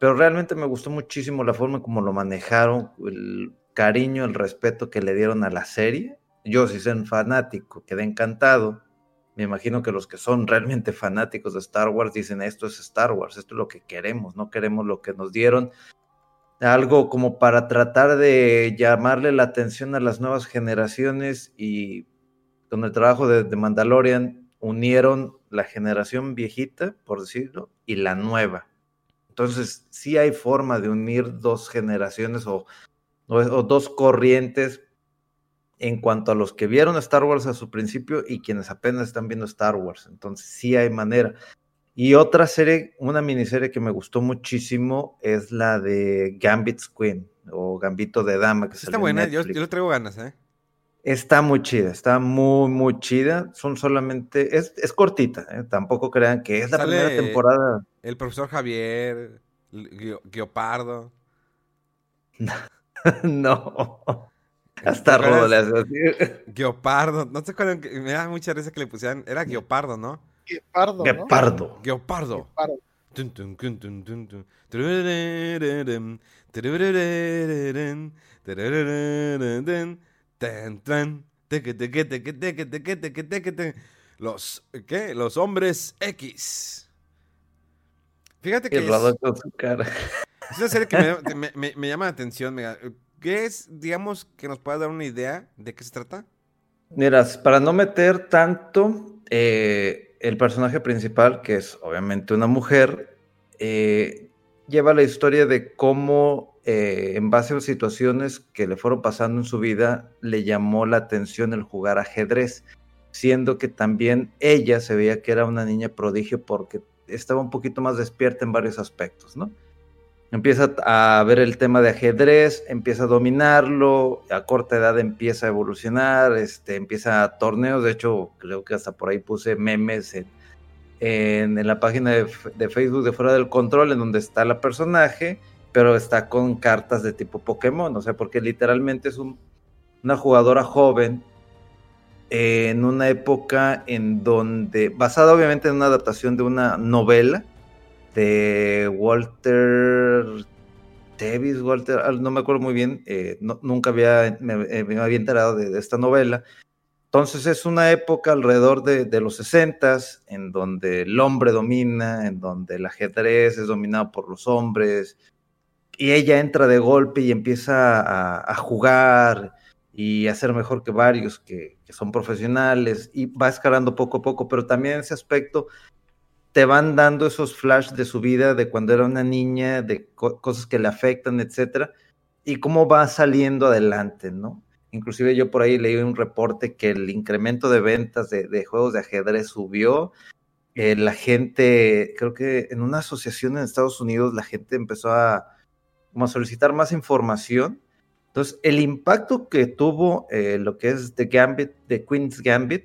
Pero realmente me gustó muchísimo la forma como lo manejaron, el cariño, el respeto que le dieron a la serie. Yo, si soy fanático, quedé encantado. Me imagino que los que son realmente fanáticos de Star Wars dicen esto es Star Wars, esto es lo que queremos, no queremos lo que nos dieron algo como para tratar de llamarle la atención a las nuevas generaciones y con el trabajo de, Mandalorian unieron la generación viejita, por decirlo, y la nueva. Entonces, sí hay forma de unir dos generaciones o, o, dos corrientes en cuanto a los que vieron Star Wars a su principio y quienes apenas están viendo Star Wars. Entonces, sí hay manera. Y otra serie, una miniserie que me gustó muchísimo es la de Gambit's Queen o Gambito de Dama. Que
está buena, yo, yo, le traigo ganas, ¿eh?
Está muy chida, está muy, muy chida. Son solamente, es, es cortita, ¿eh? tampoco crean que es la primera temporada.
El profesor Javier, Guiopardo.
no. Hasta así.
Guiopardo, no sé cuál, me da mucha risa que le pusieran, era Guiopardo, ¿no?
Guepardo.
Guepardo.
Guepardo. Los, ¿qué? Los hombres X. Fíjate que es, es una serie que me, me, me, llama la atención. ¿Qué es, digamos, que nos pueda dar una idea de qué se trata?
Mira, para no meter tanto, eh, el personaje principal, que es obviamente una mujer, eh, lleva la historia de cómo, eh, en base a situaciones que le fueron pasando en su vida, le llamó la atención el jugar ajedrez, siendo que también ella se veía que era una niña prodigio porque estaba un poquito más despierta en varios aspectos, ¿no? Empieza a ver el tema de ajedrez, empieza a dominarlo, a corta edad empieza a evolucionar, este, empieza a torneos, de hecho creo que hasta por ahí puse memes en, en, la página de, Facebook de Fuera del Control, en donde está la personaje, pero está con cartas de tipo Pokémon, o sea, porque literalmente es una jugadora joven en una época en donde, basada obviamente en una adaptación de una novela de Walter Davis, Walter, ah, no me acuerdo muy bien, eh, nunca había, me, había enterado de, esta novela. Entonces es una época alrededor de, los 60 en donde el hombre domina, en donde el ajedrez es dominado por los hombres, y ella entra de golpe y empieza a, jugar y a ser mejor que varios que, son profesionales y va escalando poco a poco, pero también ese aspecto te van dando esos flash de su vida, de cuando era una niña, de cosas que le afectan, etcétera, y cómo va saliendo adelante, ¿no? Inclusive yo por ahí leí un reporte que el incremento de ventas de, de juegos de ajedrez subió. Eh, la gente, creo que en una asociación en Estados Unidos, la gente empezó a, como a solicitar más información entonces, el impacto que tuvo eh, lo que es The Gambit, The Queen's Gambit,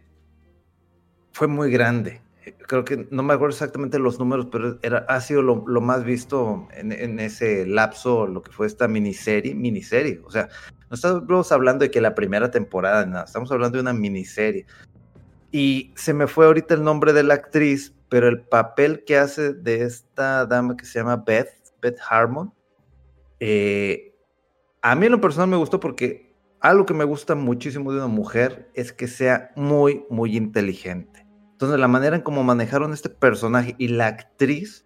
fue muy grande. Creo que no me acuerdo exactamente los números, pero era, ha sido lo, más visto en, ese lapso, lo que fue esta miniserie, miniserie. O sea, no estamos hablando de que la primera temporada, nada, estamos hablando de una miniserie. Y se me fue ahorita el nombre de la actriz, pero el papel que hace de esta dama que se llama Beth, Beth Harmon, eh, a mí en lo personal me gustó porque algo que me gusta muchísimo de una mujer es que sea muy, muy inteligente. Entonces, la manera en cómo manejaron este personaje y la actriz,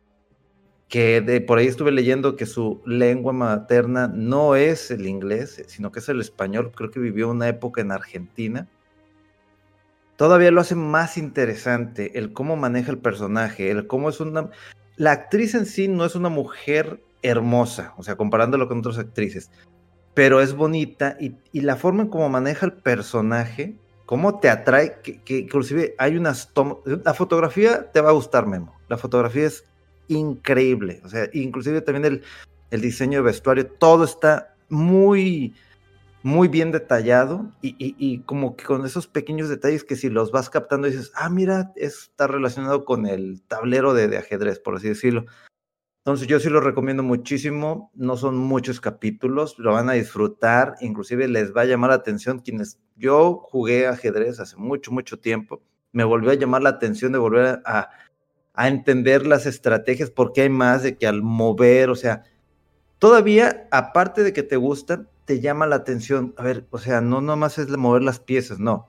que de por ahí estuve leyendo que su lengua materna no es el inglés, sino que es el español, creo que vivió una época en Argentina. Todavía lo hace más interesante el cómo maneja el personaje, el cómo es una... La actriz en sí no es una mujer hermosa, o sea, comparándolo con otras actrices, pero es bonita y, la forma en cómo maneja el personaje, cómo te atrae, que, inclusive hay unas tomas, la fotografía te va a gustar, Memo, la fotografía es increíble, o sea, inclusive también el, el diseño de vestuario, todo está muy, muy bien detallado y, y, como que con esos pequeños detalles que si los vas captando dices, ah, mira, está relacionado con el tablero de, de ajedrez, por así decirlo. Entonces yo sí lo recomiendo muchísimo, no son muchos capítulos, lo van a disfrutar, inclusive les va a llamar la atención quienes yo jugué ajedrez hace mucho, mucho tiempo, me volvió a llamar la atención de volver a, entender las estrategias, porque hay más de que al mover, o sea, todavía, aparte de que te gustan, te llama la atención, a ver, o sea, no nomás es mover las piezas, no,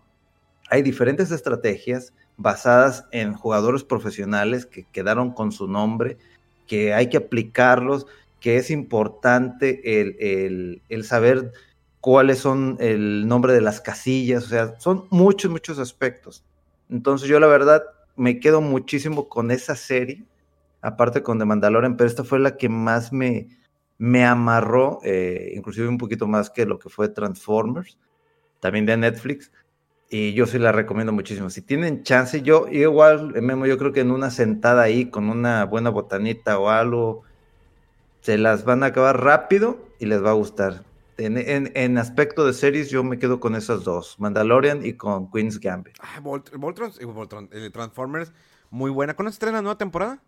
hay diferentes estrategias basadas en jugadores profesionales que quedaron con su nombre, que hay que aplicarlos, que es importante el, el, saber cuáles son el nombre de las casillas, o sea, son muchos, muchos aspectos. Entonces yo la verdad me quedo muchísimo con esa serie, aparte con The Mandalorian, pero esta fue la que más me, me amarró, eh, inclusive un poquito más que lo que fue Transformers, también de Netflix. Y yo sí la recomiendo muchísimo. Si tienen chance, yo igual, Memo, yo creo que en una sentada ahí con una buena botanita o algo, se las van a acabar rápido y les va a gustar. En, aspecto de series, yo me quedo con esas dos, Mandalorian y con Queen's Gambit.
Ah, eh, Transformers, muy buena. ¿Cuándo se estrena la nueva temporada?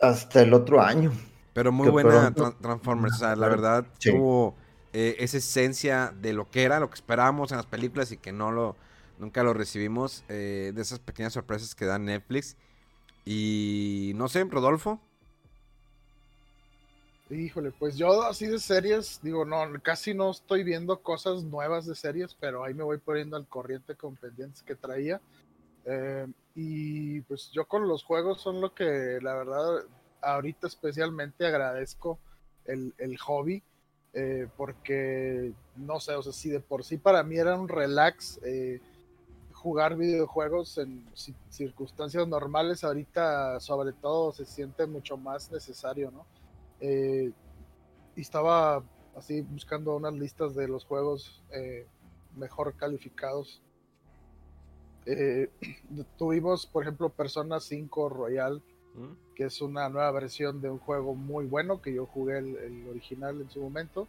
Hasta el otro año.
Pero muy buena Transformers, o sea, la verdad, tuvo eh, esa esencia de lo que era, lo que esperábamos en las películas y que no lo Nunca lo recibimos. Eh, de esas pequeñas sorpresas que da Netflix. Y no sé, Rodolfo.
Híjole, pues yo así de series, digo, no, casi no estoy viendo cosas nuevas de series, pero ahí me voy poniendo al corriente con pendientes que traía. Eh, y pues yo con los juegos son lo que la verdad ahorita especialmente agradezco el, el hobby, eh, porque no sé, o sea, si de por sí para mí era un relax, eh, jugar videojuegos en circunstancias normales, ahorita sobre todo se siente mucho más necesario, ¿no? Eh, y estaba así buscando unas listas de los juegos eh, mejor calificados. Eh, tuvimos, por ejemplo, Persona 5 Royal, mm. que es una nueva versión de un juego muy bueno que yo jugué el original en su momento.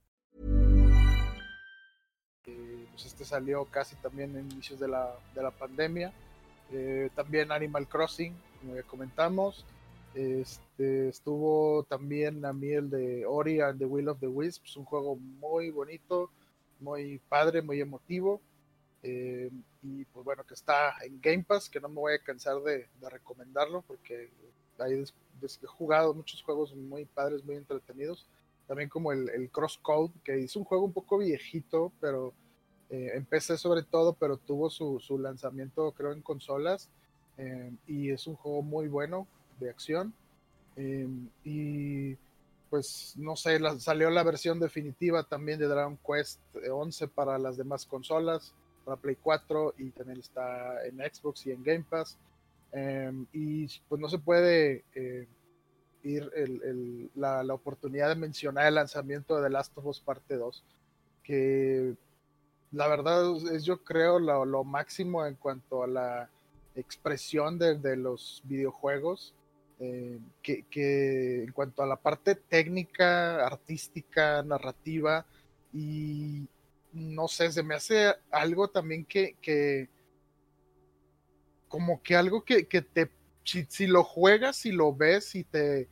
este salió casi también en inicios de la, de la pandemia. Eh, también Animal Crossing, como ya comentamos. Este, estuvo también a mí el de Ori and the Will of the Wisps, un juego muy bonito, muy padre, muy emotivo. Eh, y pues bueno, que está en Game Pass, que no me voy a cansar de, de recomendarlo porque ahí he jugado muchos juegos muy padres, muy entretenidos. También como el, el Crosscode, que es un juego un poco viejito, pero eh, en sobre todo, pero tuvo su, su lanzamiento creo en consolas. eh, y es un juego muy bueno de acción. eh, y pues no sé, salió la versión definitiva también de Dragon Quest 11 para las demás consolas, para Play 4 y también está en Xbox y en Game Pass. Em, y pues no se puede eh, ir el- el- la, la oportunidad de mencionar el lanzamiento de The Last of Us Parte 2, que la verdad es yo creo lo, lo máximo en cuanto a la expresión de, de los videojuegos, eh, que, que en cuanto a la parte técnica, artística, narrativa, y no sé, se me hace algo también que, que como que algo que, que te, si, si lo juegas, si lo ves y te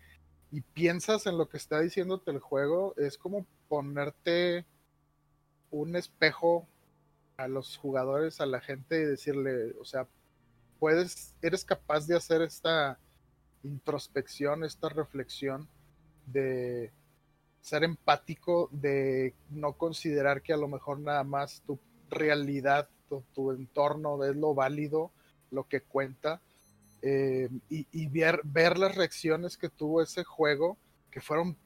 y piensas en lo que está diciéndote el juego, es como ponerte un espejo a los jugadores, a la gente y decirle, o sea, puedes, eres capaz de hacer esta introspección, esta reflexión de ser empático, de no considerar que a lo mejor nada más tu realidad, tu, entorno es lo válido, lo que cuenta, eh, y, y ver, ver las reacciones que tuvo ese juego, que fueron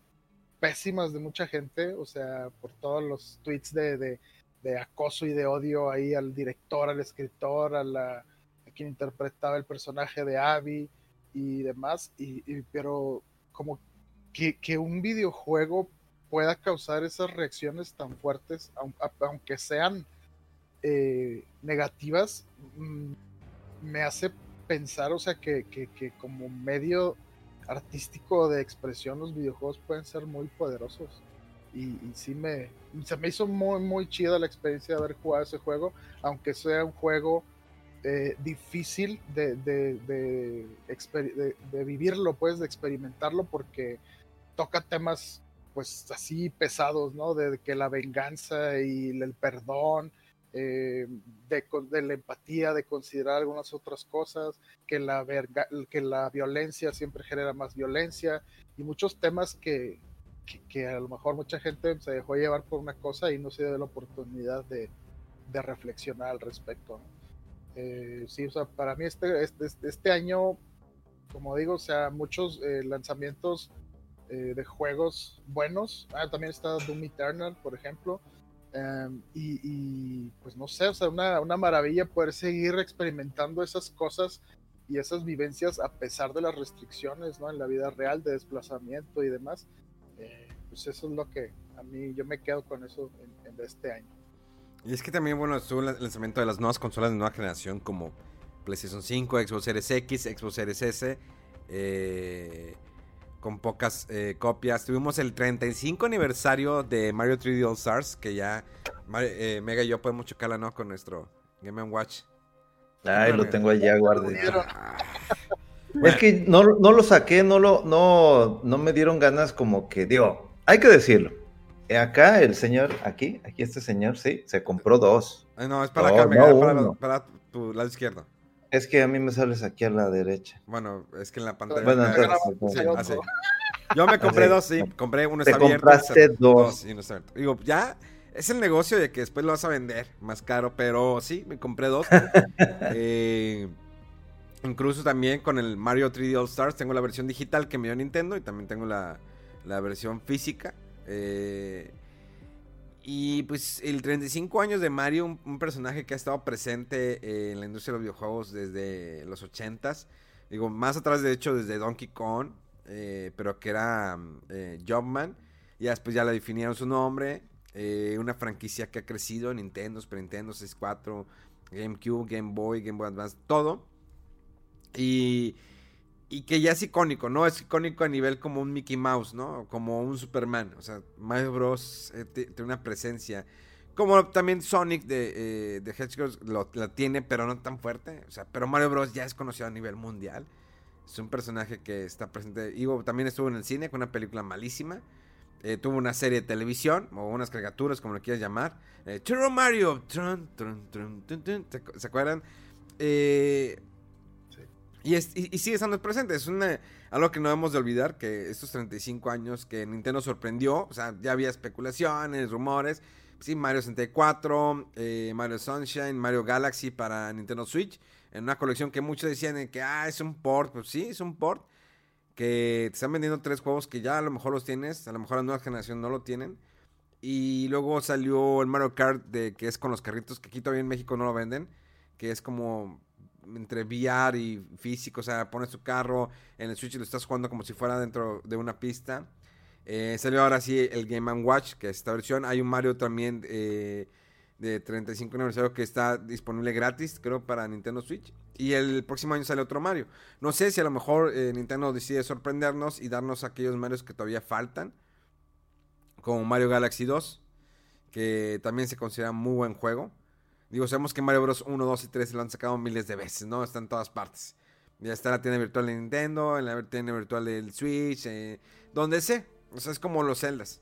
pésimas de mucha gente, o sea, por todos los tweets de, de, acoso y de odio ahí al director, al escritor, a, la, a quien interpretaba el personaje de Abby y demás, y, pero como que, que un videojuego pueda causar esas reacciones tan fuertes, aunque sean eh, negativas, mm, me hace pensar, o sea, que, que como medio artístico de expresión los videojuegos pueden ser muy poderosos. Y, sí me, se me hizo muy, muy chida la experiencia de haber jugado ese juego, aunque sea un juego eh, difícil de, de, de- de vivirlo, pues, de experimentarlo, porque toca temas, pues, así pesados, ¿no? De, que la venganza y el perdón, eh, de, la empatía, de considerar algunas otras cosas, que la, que la violencia siempre genera más violencia, y muchos temas que, que, que a lo mejor mucha gente se dejó llevar por una cosa y no se dio la oportunidad de, de reflexionar al respecto. ¿no? Eh, sí, o sea, para mí este, este, este año, como digo, o sea, muchos eh, lanzamientos eh, de juegos buenos. Ah, también está Doom Eternal, por ejemplo. Um, y, pues no sé, o sea, una, una, maravilla poder seguir experimentando esas cosas y esas vivencias a pesar de las restricciones ¿no? en la vida real de desplazamiento y demás. Eh, pues eso es lo que a mí yo me quedo con eso en, en este año.
Y es que también, bueno, estuvo el lanzamiento de las nuevas consolas de nueva generación como PlayStation 5, Xbox Series X, Xbox Series S, eh, con pocas eh, copias. Tuvimos el 35 aniversario de Mario 3D All Stars, que ya eh, Mega y yo podemos chocarla, ¿no? Con nuestro Game Watch.
Ay, lo tengo allá guardado. Es que no, no lo saqué, no lo, no, no me dieron ganas como que, digo, hay que decirlo. Acá el señor, aquí, aquí este señor, sí, se compró dos.
Ay, no, es para no, acá, Mega, no para, para, tu lado izquierdo.
Es que a mí me sales aquí a la derecha.
Bueno, es que en la pantalla.
Bueno, entonces,
sí, así. Yo me compré así. dos, sí. Compré uno
Te
está abierto.
compraste dos.
dos y no está abierto. Digo, ya es el negocio de que después lo vas a vender más caro, pero sí, me compré dos. eh, incluso también con el Mario 3D All Stars tengo la versión digital que me dio Nintendo y también tengo la, la versión física. Eh, y pues el 35 años de Mario, un, personaje que ha estado presente eh, en la industria de los videojuegos desde los 80s. Digo, más atrás de hecho desde Donkey Kong, eh, pero que era eh, Jumpman. Y después ya le definieron su nombre. una franquicia que ha crecido, Nintendo, Super Nintendo, 64, GameCube, Game Boy, Game Boy Advance, todo. Y, y que ya es icónico, ¿no? Es icónico a nivel como un Mickey Mouse, ¿no? Como un Superman. O sea, Mario Bros. Eh, tiene una presencia. Como también Sonic de, eh, de Hedgehog lo, la tiene, pero no tan fuerte. O sea, pero Mario Bros. ya es conocido a nivel mundial. Es un personaje que está presente. Y también estuvo en el cine con una película malísima. Eh, tuvo una serie de televisión, o unas caricaturas, como lo quieras llamar. Eh, Churro Mario. ¿Se acuerdan? Eh, y, sigue estando presente. Es una, algo que no debemos de olvidar, que estos 35 años que Nintendo sorprendió, o sea, ya había especulaciones, rumores. Sí, Mario 64, eh, Mario Sunshine, Mario Galaxy para Nintendo Switch. En una colección que muchos decían que, ah, es un port. Pues sí, es un port. Que te están vendiendo tres juegos que ya a lo mejor los tienes. A lo mejor la nueva generación no lo tienen. Y luego salió el Mario Kart, de, que es con los carritos, que aquí todavía en México no lo venden. Que es como entre VR y físico, o sea, pones tu carro en el Switch y lo estás jugando como si fuera dentro de una pista. Eh, salió ahora sí el Game Watch, que es esta versión. Hay un Mario también eh, de 35 aniversario que está disponible gratis, creo, para Nintendo Switch. Y el próximo año sale otro Mario. No sé si a lo mejor eh, Nintendo decide sorprendernos y darnos aquellos Marios que todavía faltan, como Mario Galaxy 2, que también se considera muy buen juego. Digo, sabemos que Mario Bros. 1, 2 y 3 lo han sacado miles de veces, ¿no? Está en todas partes. Ya está la tienda virtual de Nintendo, en la tienda virtual del Switch, eh, donde sé. O sea, es como los Zeldas.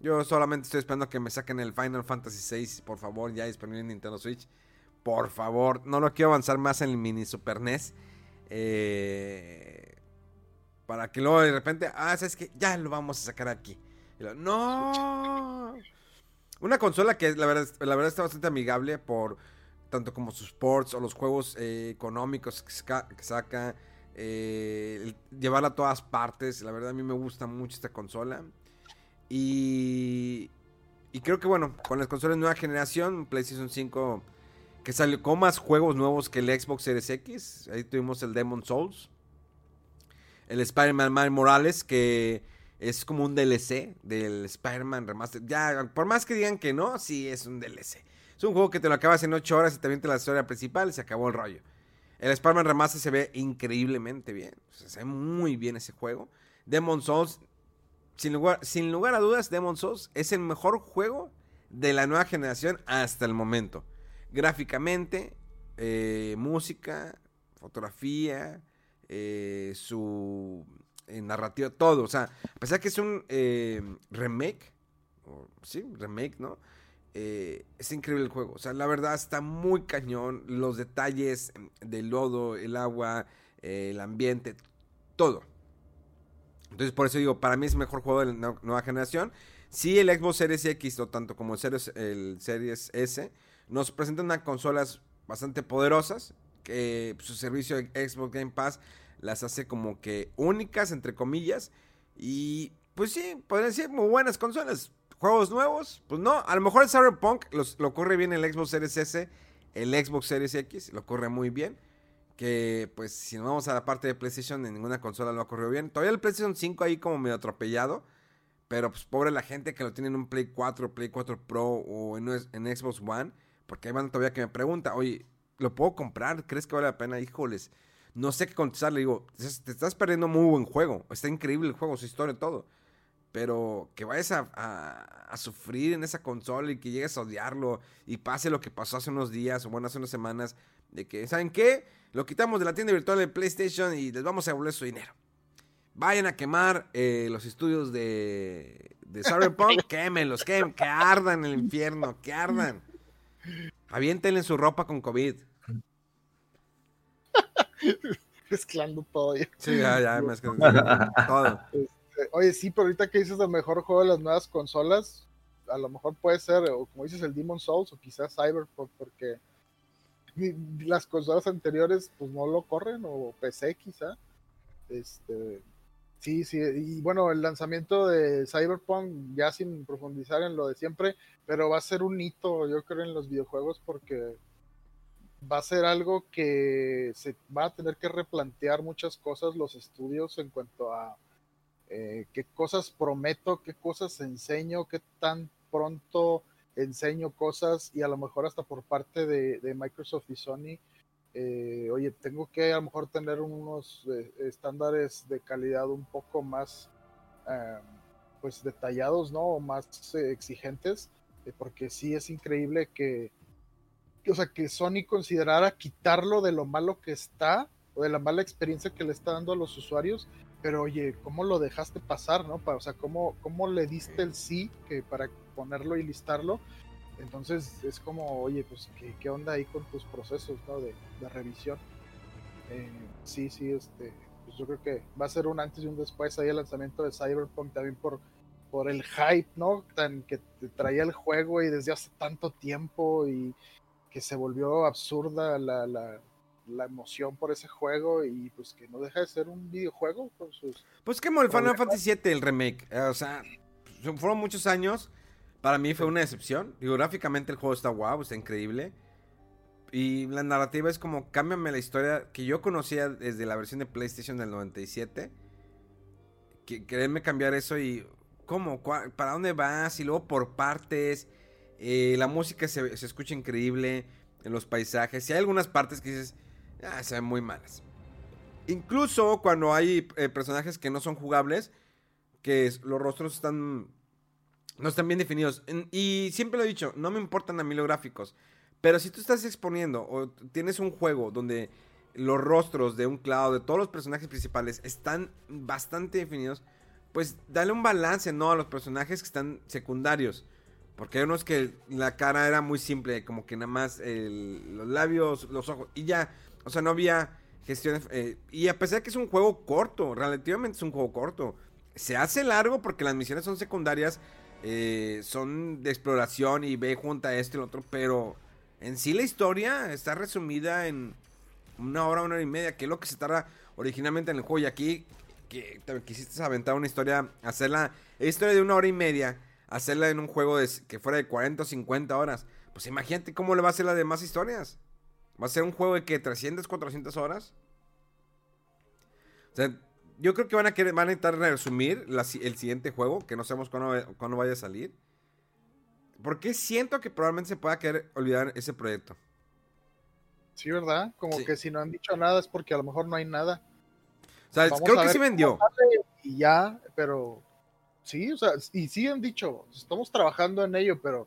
Yo solamente estoy esperando que me saquen el Final Fantasy VI, por favor, ya disponible en Nintendo Switch. Por favor, no lo quiero avanzar más en el mini Super NES. Eh, para que luego de repente, ah, sabes que ya lo vamos a sacar aquí. no. Una consola que la verdad, la verdad está bastante amigable por tanto como sus ports o los juegos eh, económicos que, saca. Eh, llevarla a todas partes. La verdad a mí me gusta mucho esta consola. Y, y creo que bueno, con las consolas de nueva generación, PlayStation 5 que salió con más juegos nuevos que el Xbox Series X. Ahí tuvimos el Demon Souls. El Spider-Man Morales que es como un DLC del Spider-Man Remastered. Ya, por más que digan que no, sí es un DLC. Es un juego que te lo acabas en 8 horas y también te la historia principal y se acabó el rollo. El Spider-Man Remastered se ve increíblemente bien. se ve muy bien ese juego. Demon Souls, sin lugar, sin lugar a dudas, Demon Souls es el mejor juego de la nueva generación hasta el momento. Gráficamente, eh, música, fotografía, eh, su narrativa, todo. O sea, a que es un eh, remake, sí, remake, ¿no? Eh, es increíble el juego. O sea, la verdad está muy cañón. Los detalles del lodo, el agua, eh, el ambiente, todo. Entonces, por eso digo, para mí es el mejor juego de la nueva generación. Sí, el Xbox Series X, tanto como el Series, el Series S, nos presentan unas consolas bastante poderosas. Que pues, su servicio de Xbox Game Pass las hace como que únicas, entre comillas. Y pues sí, podrían ser muy buenas consolas. Juegos nuevos, pues no. A lo mejor el Cyberpunk lo corre bien el Xbox Series S, el Xbox Series X, lo corre muy bien. Que pues si nos vamos a la parte de PlayStation, en ninguna consola lo ha corrido bien. Todavía el PlayStation 5 ahí como medio atropellado. Pero pues pobre la gente que lo tiene en un Play 4, Play 4 Pro o en, Xbox One. Porque hay van todavía que me pregunta, oye, ¿lo puedo comprar? ¿Crees que vale la pena? Híjoles no sé qué contestar. Le digo, te estás perdiendo muy buen juego. Está increíble el juego, su historia, todo. Pero que vayas a, sufrir en esa consola y que llegues a odiarlo y pase lo que pasó hace unos días o bueno, hace unas semanas, de que, ¿saben qué? Lo quitamos de la tienda virtual de PlayStation y les vamos a devolver su dinero. Vayan a quemar eh, los estudios de, de Cyberpunk, quémenlos, que ardan en el infierno, que ardan. Aviéntenle su ropa con COVID.
mezclando todo.
Sí, ya, ya, mezclando todo.
Este, oye, sí, pero ahorita que dices el mejor juego de las nuevas consolas, a lo mejor puede ser, o como dices, el Demon Souls, o quizás Cyberpunk, porque las consolas anteriores pues no lo corren, o PC quizá. Este, sí, sí, y bueno, el lanzamiento de Cyberpunk, ya sin profundizar en lo de siempre, pero va a ser un hito, yo creo, en los videojuegos, porque va a ser algo que se va a tener que replantear muchas cosas los estudios en cuanto a eh, qué cosas prometo, qué cosas enseño, qué tan pronto enseño cosas y a lo mejor hasta por parte de, Microsoft y Sony, eh, oye, tengo que a lo mejor tener unos eh, estándares de calidad un poco más eh, pues detallados, ¿no? O más exigentes, porque sí es increíble que, o sea, que Sony considerara quitarlo de lo malo que está o de la mala experiencia que le está dando a los usuarios, pero oye, ¿cómo lo dejaste pasar, no? O sea, ¿cómo, cómo le diste el sí que para ponerlo y listarlo? Entonces es como, oye, pues, ¿qué, qué onda ahí con tus procesos, ¿no? De, de revisión. Eh, sí, sí, este, pues yo creo que va a ser un antes y un después ahí el lanzamiento de Cyberpunk también por, por el hype, ¿no? Tan que traía el juego y desde hace tanto tiempo y que se volvió absurda la, la, la emoción por ese juego y pues que no deja de ser un videojuego con sus...
Pues como el Final Fantasy VII, el remake, eh, o sea, fueron muchos años, para mí fue una decepción, digo, gráficamente el juego está guau, está increíble, y la narrativa es como, cámbiame la historia que yo conocía desde la versión de PlayStation del 97, que quererme cambiar eso y, ¿cómo? ¿Para dónde vas? Y luego por partes, eh, la música se, se escucha increíble en los paisajes, y hay algunas partes que dices ah, se ven muy malas. Incluso cuando hay eh, personajes que no son jugables, que los rostros están no están bien definidos. y siempre lo he dicho, no me importan a mí los gráficos. Pero si tú estás exponiendo o tienes un juego donde los rostros de un Cloud, de todos los personajes principales, están bastante definidos, pues dale un balance, ¿no? A los personajes que están secundarios. Porque hay unos que la cara era muy simple, como que nada más los labios, los ojos, y ya. O sea, no había gestiones. Eh, y a pesar de que es un juego corto, relativamente es un juego corto. Se hace largo porque las misiones son secundarias, eh, son de exploración y ve junta esto y lo otro, pero en sí la historia está resumida en una hora, una hora y media, que es lo que se tarda originalmente en el juego. Y aquí que te quisiste aventar una historia, hacerla, historia de una hora y media, hacerla en un juego de, que fuera de 40 o 50 horas. Pues imagínate cómo le va a hacer las demás historias. Va a ser un juego de que 300, 400 horas. O sea, yo creo que van a querer, van a intentar resumir el siguiente juego, que no sabemos cuándo, vaya a salir. Porque siento que probablemente se pueda querer olvidar ese proyecto.
Sí, ¿verdad? Como que si no han dicho nada es porque a lo mejor no hay nada.
O sea, creo que sí vendió.
Y ya, pero sí, o sea, y sí han dicho, estamos trabajando en ello, pero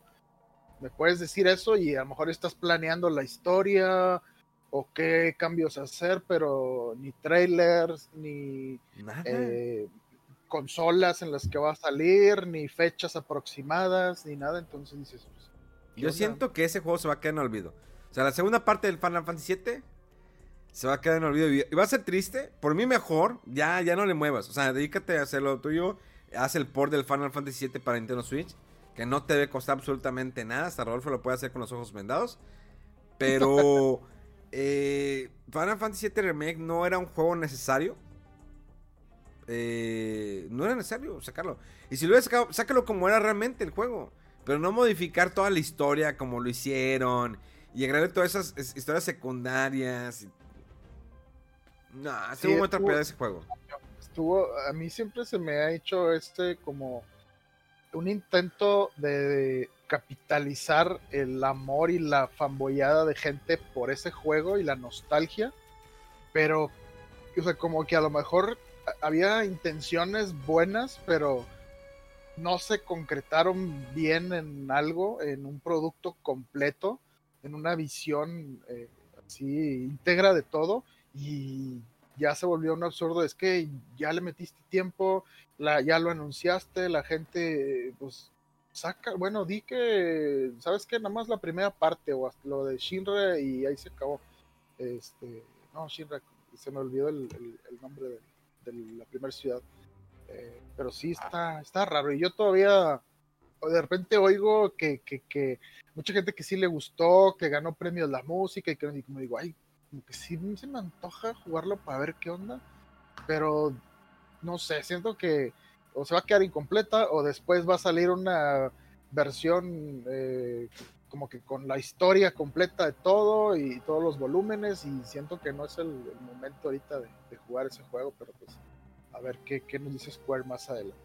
me puedes decir eso y a lo mejor estás planeando la historia o qué cambios hacer, pero ni trailers, ni eh, consolas en las que va a salir, ni fechas aproximadas, ni nada. Entonces dices, pues,
yo siento que ese juego se va a quedar en olvido. O sea, la segunda parte del Final Fantasy VII se va a quedar en olvido. Y va a ser triste. Por mí mejor, ya, ya no le muevas. O sea, dedícate a hacer lo tuyo. Haz el port del Final Fantasy VII para Nintendo Switch que no te debe costar absolutamente nada. Hasta Rodolfo lo puede hacer con los ojos vendados. Pero eh, Final Fantasy VII Remake no era un juego necesario. Eh, no era necesario sacarlo. Y si lo hubieras sacado, sácalo como era realmente el juego. Pero no modificar toda la historia como lo hicieron. Y agregar todas esas historias secundarias. No, estuvo muy atropiado ese juego.
Estuvo, a mí siempre se me ha hecho este como un intento de capitalizar el amor y la fanboyada de gente por ese juego y la nostalgia, pero, o sea, como que a lo mejor había intenciones buenas, pero no se concretaron bien en algo, en un producto completo, en una visión eh, así íntegra de todo, y ya se volvió un absurdo, es que ya le metiste tiempo, la, ya lo anunciaste, la gente, pues, saca, bueno, di que, ¿sabes qué? Nada más la primera parte, o lo de Shinra y ahí se acabó. Este, no, Shinra, se me olvidó el, nombre de, la primera ciudad. Eh, pero sí está, está raro, y yo todavía de repente oigo que, que, que, mucha gente que sí le gustó, que ganó premios la música y que y como digo, ay, como que sí se me antoja jugarlo para ver qué onda, pero no sé, siento que o se va a quedar incompleta o después va a salir una versión eh, como que con la historia completa de todo y todos los volúmenes y siento que no es el, momento ahorita de, jugar ese juego, pero pues a ver qué, qué nos dice Square más adelante.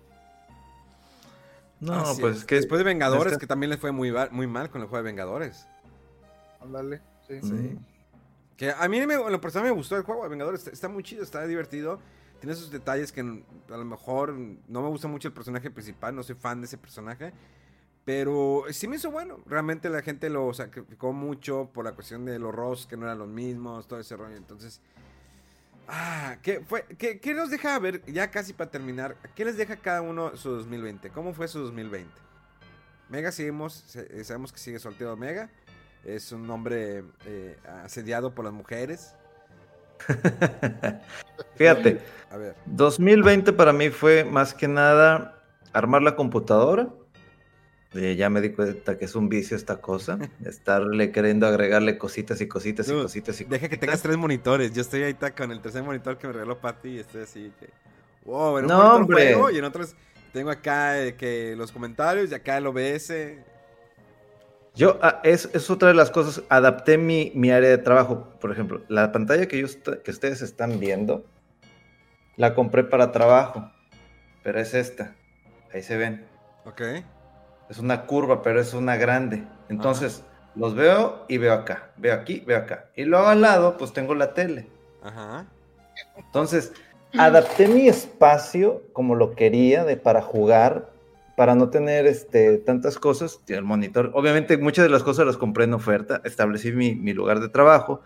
No,
Así
pues
es.
es que
Después de Vengadores,
es que-
también le fue muy, muy mal con el juego de Vengadores.
Ándale, sí.
Mm.
Que a mí me, en lo personal me gustó el juego de Vengadores. Está, muy chido, está divertido. Tiene esos detalles que a lo mejor no me gusta mucho el personaje principal, no soy fan de ese personaje. Pero sí me hizo bueno. Realmente la gente lo sacrificó mucho por la cuestión de los rostros que no eran los mismos, todo ese rollo. Entonces, ah, ¿qué, fue, qué, qué nos deja ver, ya casi para terminar, qué les deja a cada uno su 2020? ¿Cómo fue su 2020? Mega seguimos, se- sabemos que sigue soltero Mega. Es un hombre eh, asediado por las mujeres.
Fíjate,
A ver.
2020 para mí fue más que nada armar la computadora. Eh, ya me di cuenta que es un vicio esta cosa. Estarle queriendo agregarle cositas y cositas y cositas y
Deja que tengas tres monitores. Yo estoy ahorita con el tercer monitor que me regaló Patty y estoy así que. Wow, en un
No,
monitor
hombre.
juego y en otros tengo acá eh, que los comentarios y acá el OBS.
Yo, ah, es, es otra de las cosas, adapté mi, mi área de trabajo. Por ejemplo, la pantalla que, yo que ustedes están viendo, la compré para trabajo, pero es esta. Ahí se ven.
Ok.
Es una curva, pero es una grande. Entonces, los veo y veo acá, veo aquí, veo acá. Y luego al lado, pues tengo la tele.
Ajá.
Entonces, adapté mi espacio como lo quería de, para jugar, para no tener este, tantas cosas. El monitor, obviamente muchas de las cosas las compré en oferta, establecí mi, mi lugar de trabajo.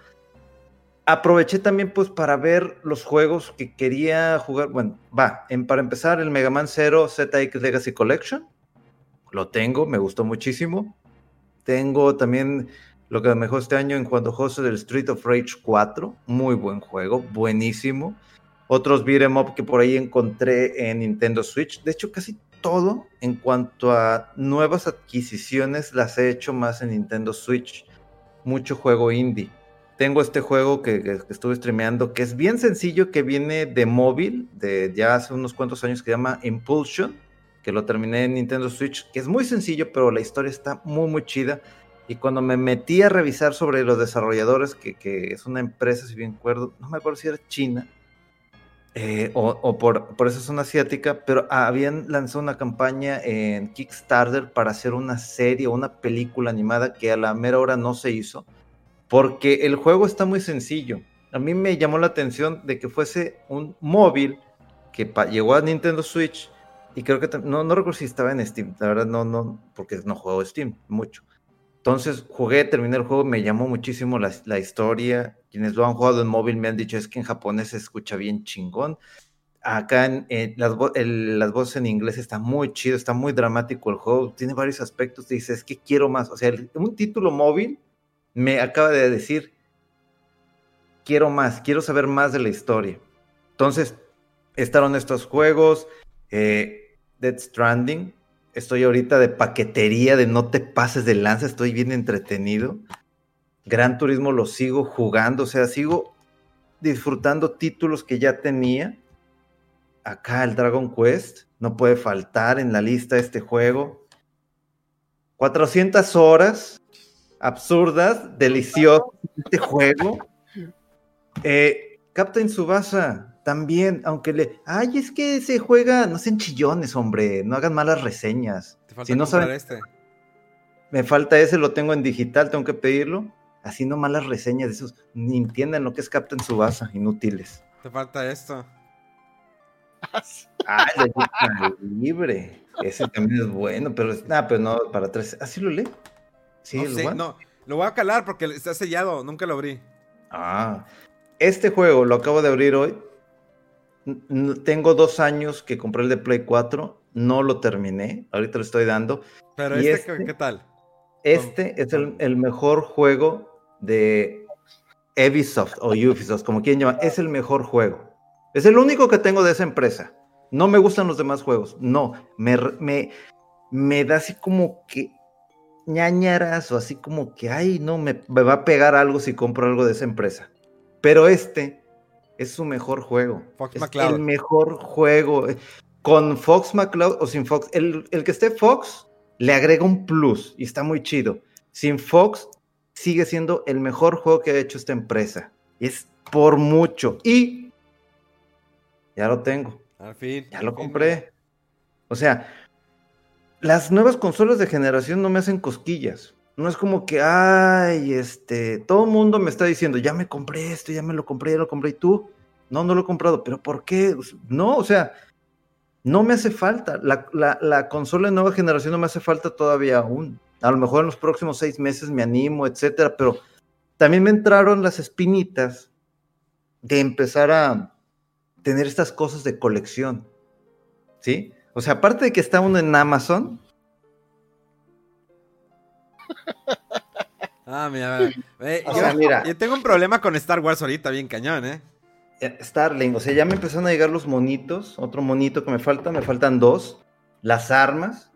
Aproveché también pues para ver los juegos que quería jugar. Bueno, va, en, para empezar el Mega Man 0 ZX Legacy Collection. Lo tengo, me gustó muchísimo. Tengo también lo que mejor este año en cuanto a juegos del Street of Rage 4. Muy buen juego, buenísimo. Otros beat'em up que por ahí encontré en Nintendo Switch. De hecho, casi todo en cuanto a nuevas adquisiciones las he hecho más en Nintendo Switch. Mucho juego indie. Tengo este juego que, estuve streameando que es bien sencillo, que viene de móvil, de ya hace unos cuantos años, que se llama Impulsion, que lo terminé en Nintendo Switch, que es muy sencillo, pero la historia está muy, muy chida. Y cuando me metí a revisar sobre los desarrolladores, que, que es una empresa, si bien acuerdo, no me acuerdo si era China, eh, o, o por, por eso es una asiática, pero habían lanzado una campaña en Kickstarter para hacer una serie o una película animada que a la mera hora no se hizo, porque el juego está muy sencillo. A mí me llamó la atención de que fuese un móvil que llegó a Nintendo Switch y creo que no, no recuerdo si estaba en Steam, la verdad no, no, porque no juego Steam mucho. Entonces jugué, terminé el juego, me llamó muchísimo la, historia. Quienes lo han jugado en móvil me han dicho es que en japonés se escucha bien chingón. Acá en, las, las voces en inglés está muy chido, está muy dramático el juego, tiene varios aspectos. Dices, es que quiero más. O sea, un título móvil me acaba de decir, quiero más, quiero saber más de la historia. Entonces, estaron estos juegos, eh, Dead Stranding. Estoy ahorita de paquetería, de no te pases de lanza, estoy bien entretenido. Gran Turismo lo sigo jugando, o sea, sigo disfrutando títulos que ya tenía. Acá el Dragon Quest, no puede faltar en la lista este juego. 400 horas absurdas, deliciosas este juego. Eh, Captain Subasa también, aunque le. Ay, es que se juega. No sean chillones, hombre. No hagan malas reseñas.
Te falta
Si no saben,
este.
me falta ese, lo tengo en digital, tengo que pedirlo. Así no malas reseñas de esos. Ni entienden lo que es Captain Subasa, inútiles.
Te falta esto.
Ah, el libre. Ese también es bueno, pero, ah, pero no, para tres. ¿Así lo lee? Sí,
no,
el
sé, no, lo voy a calar porque está sellado. Nunca lo abrí.
Ah, este juego lo acabo de abrir hoy. Tengo dos años que compré el de Play 4, no lo terminé, ahorita lo estoy dando.
Pero
¿Y
este, ¿qué-
este?
¿qué tal?
Este es el, el mejor juego de Ubisoft o Ubisoft, como quieran llamar, es el mejor juego. Es el único que tengo de esa empresa. No me gustan los demás juegos, no, me, me, me da así como que ñañaras o así como que, ay, no, me, me va a pegar algo si compro algo de esa empresa. Pero este es su mejor juego.
Fox
es
McCloud.
el mejor juego. Con Fox McCloud o sin Fox. El, el que esté Fox le agrega un plus y está muy chido. Sin Fox sigue siendo el mejor juego que ha hecho esta empresa. Y es por mucho. Y ya lo tengo.
Al fin.
Ya lo compré. O sea, las nuevas consolas de generación no me hacen cosquillas. No es como que, ay, este, todo el mundo me está diciendo, ya me compré esto, ya me lo compré, ya lo compré, y tú, no, no lo he comprado, pero ¿por qué? No, o sea, no me hace falta. La, la, consola de nueva generación no me hace falta todavía aún. A lo mejor en los próximos seis meses me animo, etcétera, pero también me entraron las espinitas de empezar a tener estas cosas de colección. ¿Sí? O sea, aparte de que está uno en Amazon.
Ah, mira, mira. yo, tengo un problema con Star Wars ahorita, bien cañón, ¿eh?
¿eh? Starling, o sea, ya me empezaron a llegar los monitos, otro monito que me falta, me faltan dos, las armas,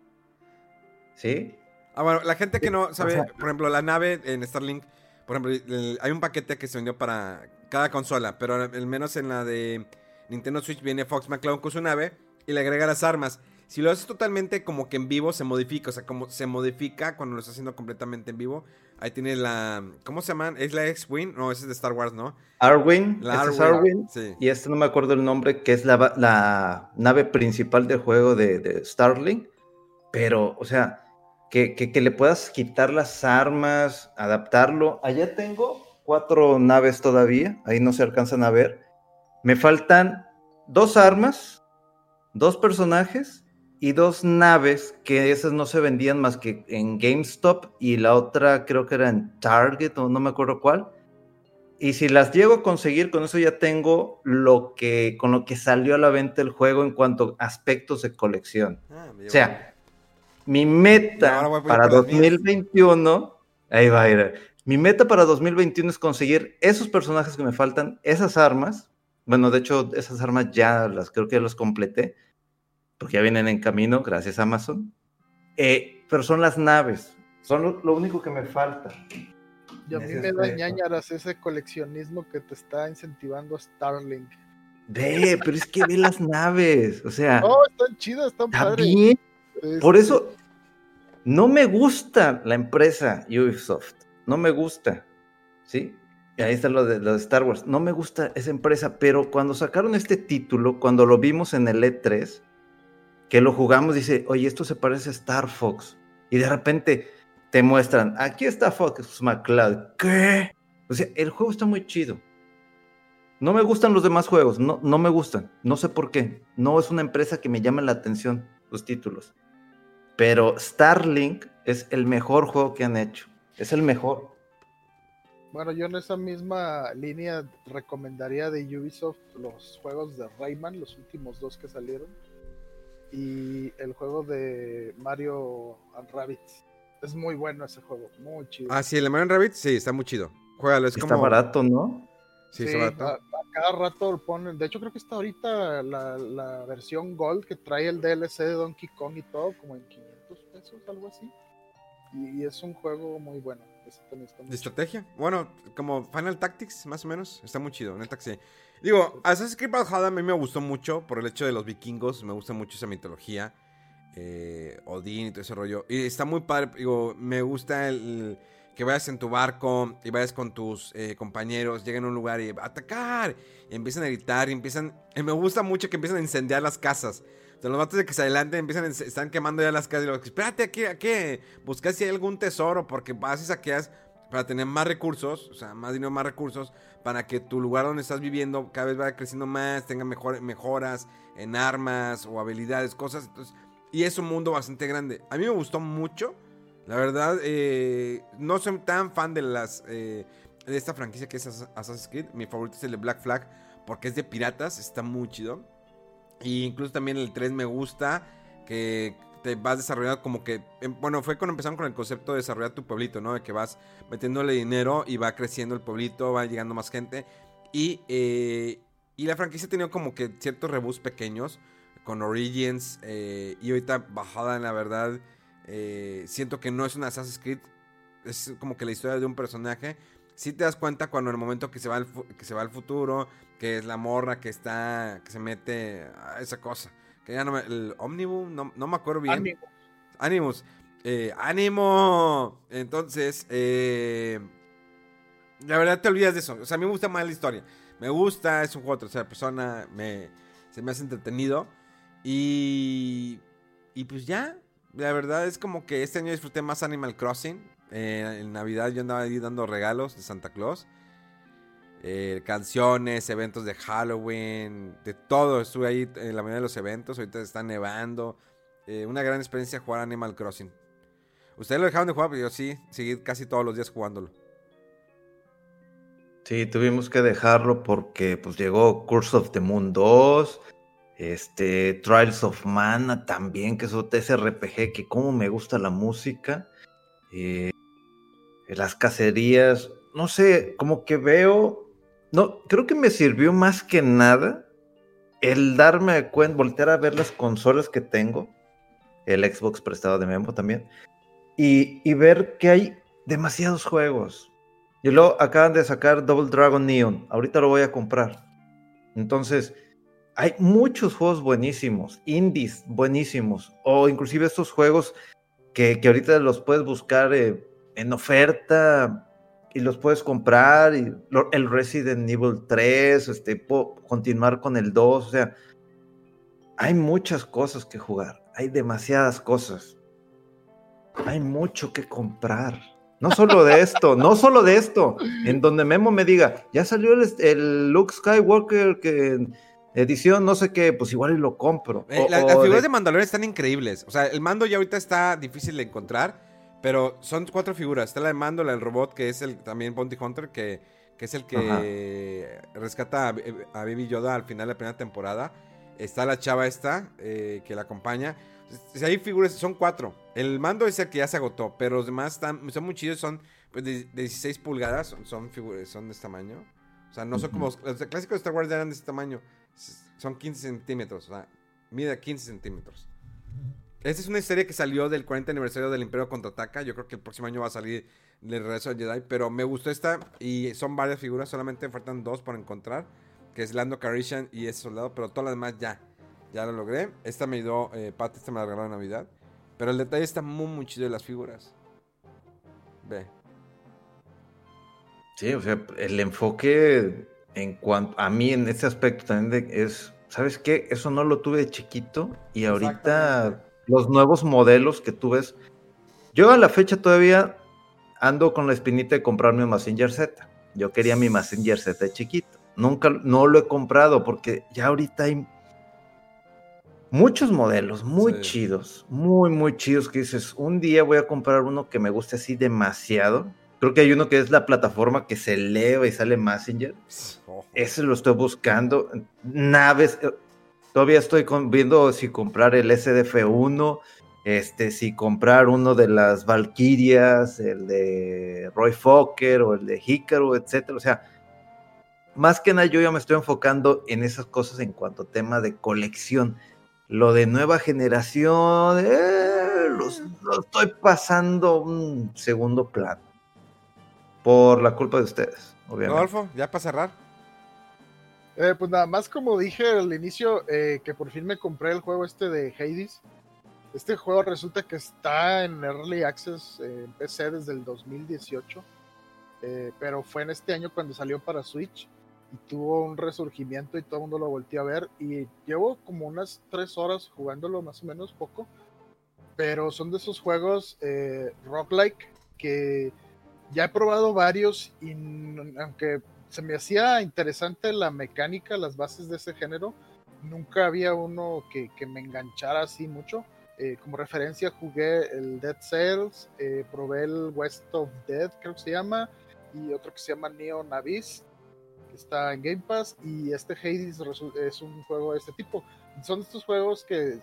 ¿sí?
Ah, bueno, la gente que no sabe, por ejemplo, la nave en Starlink, por ejemplo, hay un paquete que se vendió para cada consola, pero al menos en la de Nintendo Switch viene Fox McCloud con su nave y le agrega las armas. Si lo haces totalmente como que en vivo, se modifica. O sea, como se modifica cuando lo estás haciendo completamente en vivo. Ahí tiene la. ¿Cómo se llama? ¿Es la X-Wing? No, ese es de Star Wars, ¿no?
Arwing. La Arwing. Sí. Y este no me acuerdo el nombre, que es la, la nave principal del juego de, de Starlink. Pero, o sea, que, que, que, le puedas quitar las armas, adaptarlo. Allá tengo cuatro naves todavía. Ahí no se alcanzan a ver. Me faltan dos armas dos personajes y dos naves que esas no se vendían más que en GameStop y la otra creo que era en Target o no me acuerdo cuál. Y si las llego a conseguir, con eso ya tengo lo que con lo que salió a la venta el juego en cuanto a aspectos de colección. Ah, o sea, mi meta para 2021, ahí va a ir. Mi meta para 2021 es conseguir esos personajes que me faltan, esas armas. Bueno, de hecho, esas armas ya las creo que ya las completé porque ya vienen en camino, gracias a Amazon. Eh, pero son las naves, son lo, único que me falta.
Y a mí me da ñañaras ese coleccionismo que te está incentivando Starlink.
Ve, pero es que ve las naves, o sea.
No, están chidas, están padres.
Por eso no me gusta la empresa Ubisoft, no me gusta, ¿sí? Y ahí está lo de, lo de Star Wars, no me gusta esa empresa, pero cuando sacaron este título, cuando lo vimos en el E3, que lo jugamos, dice, oye, esto se parece a Star Fox. Y de repente te muestran, aquí está Fox McCloud. ¿Qué? O sea, el juego está muy chido. No me gustan los demás juegos, no, no me gustan. No sé por qué. No es una empresa que me llame la atención los títulos. Pero Starlink es el mejor juego que han hecho. Es el mejor.
Bueno, yo en esa misma línea recomendaría de Ubisoft los juegos de Rayman, los últimos dos que salieron y el juego de Mario and Rabbids. Es muy bueno ese juego, muy chido.
Ah, sí, el de Mario and Rabbids, sí, está muy chido. Juégalo, es
está barato, ¿no?
Sí, está barato. A, cada rato lo ponen. De hecho, creo que está ahorita la, la, versión Gold que trae el DLC de Donkey Kong y todo, como en 500 pesos, algo así. Y, es un juego muy bueno.
¿De estrategia? Bueno, como Final Tactics, más o menos. Está muy chido, neta que sí. Digo, Assassin's Creed Valhalla a mí me gustó mucho por el hecho de los vikingos. Me gusta mucho esa mitología. Eh, Odín y todo ese rollo. Y está muy padre. Digo, me gusta el, que vayas en tu barco y vayas con tus eh, compañeros, lleguen a un lugar y atacar. Y empiezan a gritar y empiezan. Y me gusta mucho que empiezan a incendiar las casas. Los vatos de que se adelanten empiezan están quemando ya las casas. Y luego, espérate, ¿a qué? ¿A qué? Buscas si hay algún tesoro porque vas y saqueas para tener más recursos, o sea, más dinero, más recursos, para que tu lugar donde estás viviendo cada vez vaya creciendo más, tenga mejor, mejoras en armas o habilidades, cosas. Entonces, y es un mundo bastante grande. A mí me gustó mucho. La verdad, eh, no soy tan fan de las eh, de esta franquicia que es Assassin's Creed. Mi favorito es el de Black Flag porque es de piratas, está muy chido. Y incluso también el 3 me gusta, que te vas desarrollando como que, em, bueno, fue cuando empezaron con el concepto de desarrollar tu pueblito, ¿no? De que vas metiéndole dinero y va creciendo el pueblito, va llegando más gente. Y, eh, y la franquicia ha tenido como que ciertos reboots pequeños con Origins eh, y ahorita bajada en la verdad. Eh, siento que no es una Assassin's Creed, es como que la historia de un personaje. Si te das cuenta cuando en el momento que se va al, que se va al futuro, que es la morra que está, que se mete a esa cosa el Omnibus, no, me acuerdo bien. Animus. Eh, ¡Ánimo! Entonces, eh, la verdad te olvidas de eso. O sea, a mí me gusta más la historia. Me gusta, es un juego de tercera persona, me, se me hace entretenido. Y, y pues ya, La verdad es como que este año disfruté más Animal Crossing. Eh, en Navidad yo andaba ahí dando regalos de Santa Claus. Eh, canciones, eventos de Halloween, de todo. Estuve ahí en la mayoría de los eventos. Ahorita está nevando. Eh, una gran experiencia jugar Animal Crossing. Ustedes lo dejaron de jugar, pero yo sí, seguí casi todos los días jugándolo.
Sí, tuvimos que dejarlo porque pues llegó Curse of the Moon 2, este Trials of Mana también, que es otro RPG que como me gusta la música, eh, las cacerías, no sé, como que veo, no, creo que me sirvió más que nada el darme cuenta, voltear a ver las consolas que tengo, el Xbox prestado de Memo también, y, y ver que hay demasiados juegos y luego acaban de sacar Double Dragon Neon. Ahorita lo voy a comprar. Entonces, hay muchos juegos buenísimos, indies buenísimos, o inclusive estos juegos que, ahorita los puedes buscar eh, en oferta y los puedes comprar. Y el Resident Evil 3, este, puedo continuar con el 2. O sea, hay muchas cosas que jugar. Hay demasiadas cosas. Hay mucho que comprar. No solo de esto, no solo de esto. En donde Memo me diga, ya salió el, Luke Skywalker que edición no sé qué, pues igual lo compro.
Eh, las figuras de... Mandalorian están increíbles. O sea, el mando ya ahorita está difícil de encontrar, pero son cuatro figuras. Está la de mando, la del robot, que es el también Bounty Hunter, que, que es el que rescata a, Baby Yoda al final de la primera temporada. Está la chava esta, eh, que la acompaña. Si hay figuras, son cuatro. El mando es el que ya se agotó, pero los demás están, son muy chidos, son pues, de, 16 pulgadas, son, son, figuras, son de este tamaño. O sea, no son como los clásicos de Star Wars eran de este tamaño. Son 15 centímetros, o sea, mide 15 centímetros. Esta es una historia que salió del 40 aniversario del Imperio Contraataca. Yo creo que el próximo año va a salir el regreso de Jedi. Pero me gustó esta y son varias figuras. Solamente faltan dos por encontrar. Que es Lando Carishan y ese soldado. Pero todas las demás ya. Ya lo logré. Esta me dio eh, Pat, esta me la regaló en Navidad. Pero el detalle está muy, muy chido de las figuras. Ve.
Sí, o sea, el enfoque en cuanto a mí en este aspecto también es, ¿sabes qué? Eso no lo tuve de chiquito y ahorita los nuevos modelos que tú ves. Yo a la fecha todavía ando con la espinita de comprarme un Messenger Z. Yo quería mi Messenger Z de chiquito. Nunca, no lo he comprado porque ya ahorita hay muchos modelos muy chidos, muy, muy chidos que dices, un día voy a comprar uno que me guste así demasiado. Creo que hay uno que es la plataforma que se eleva y sale Messenger. Ese lo estoy buscando. Naves, eh, todavía estoy viendo si comprar el SDF1, este, si comprar uno de las Valkyrias, el de Roy Fokker o el de Hikaru, etcétera. O sea, más que nada yo ya me estoy enfocando en esas cosas en cuanto a tema de colección. Lo de nueva generación, eh, lo estoy pasando un segundo plano. Por la culpa de ustedes, obviamente.
Rodolfo, ya para cerrar.
Eh, pues nada más como dije al inicio, eh, que por fin me compré el juego este de Hades. Este juego resulta que está en Early Access en PC desde el 2018, pero fue en este año cuando salió para Switch y tuvo un resurgimiento y todo el mundo lo volteó a ver y llevo como unas tres horas jugándolo más o menos poco pero son de esos juegos eh, roguelike que ya he probado varios y aunque se me hacía interesante la mecánica, las bases de ese género, nunca había uno que, me enganchara así mucho. Eh, como referencia jugué el Dead Cells, eh, probé el West of Dead, creo que se llama, y otro que se llama Neo Navis está en Game Pass y este Hades es un juego de este tipo. Son estos juegos que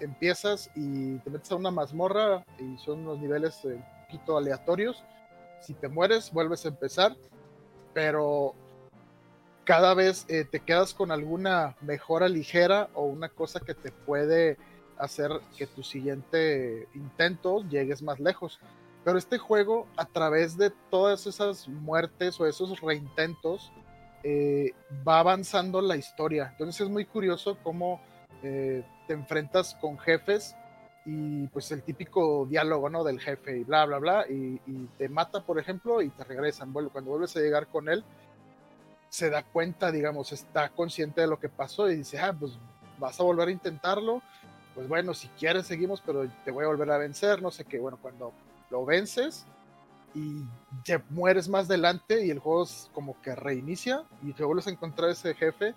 empiezas y te metes a una mazmorra y son unos niveles eh, un poquito aleatorios. Si te mueres, vuelves a empezar, pero cada vez eh, te quedas con alguna mejora ligera o una cosa que te puede hacer que tu siguiente intento llegues más lejos. Pero este juego, a través de todas esas muertes o esos reintentos, eh, va avanzando la historia. Entonces es muy curioso cómo eh, te enfrentas con jefes y pues el típico diálogo, ¿no? Del jefe y bla, bla, bla, y, te mata, por ejemplo, y te regresan. cuando vuelves a llegar con él, se da cuenta, digamos, está consciente de lo que pasó y dice, ah, pues vas a volver a intentarlo. pues bueno, si quieres seguimos, pero te voy a volver a vencer, no sé qué. Bueno, cuando lo vences y te mueres más adelante y el juego es como que reinicia y te vuelves a encontrar ese jefe,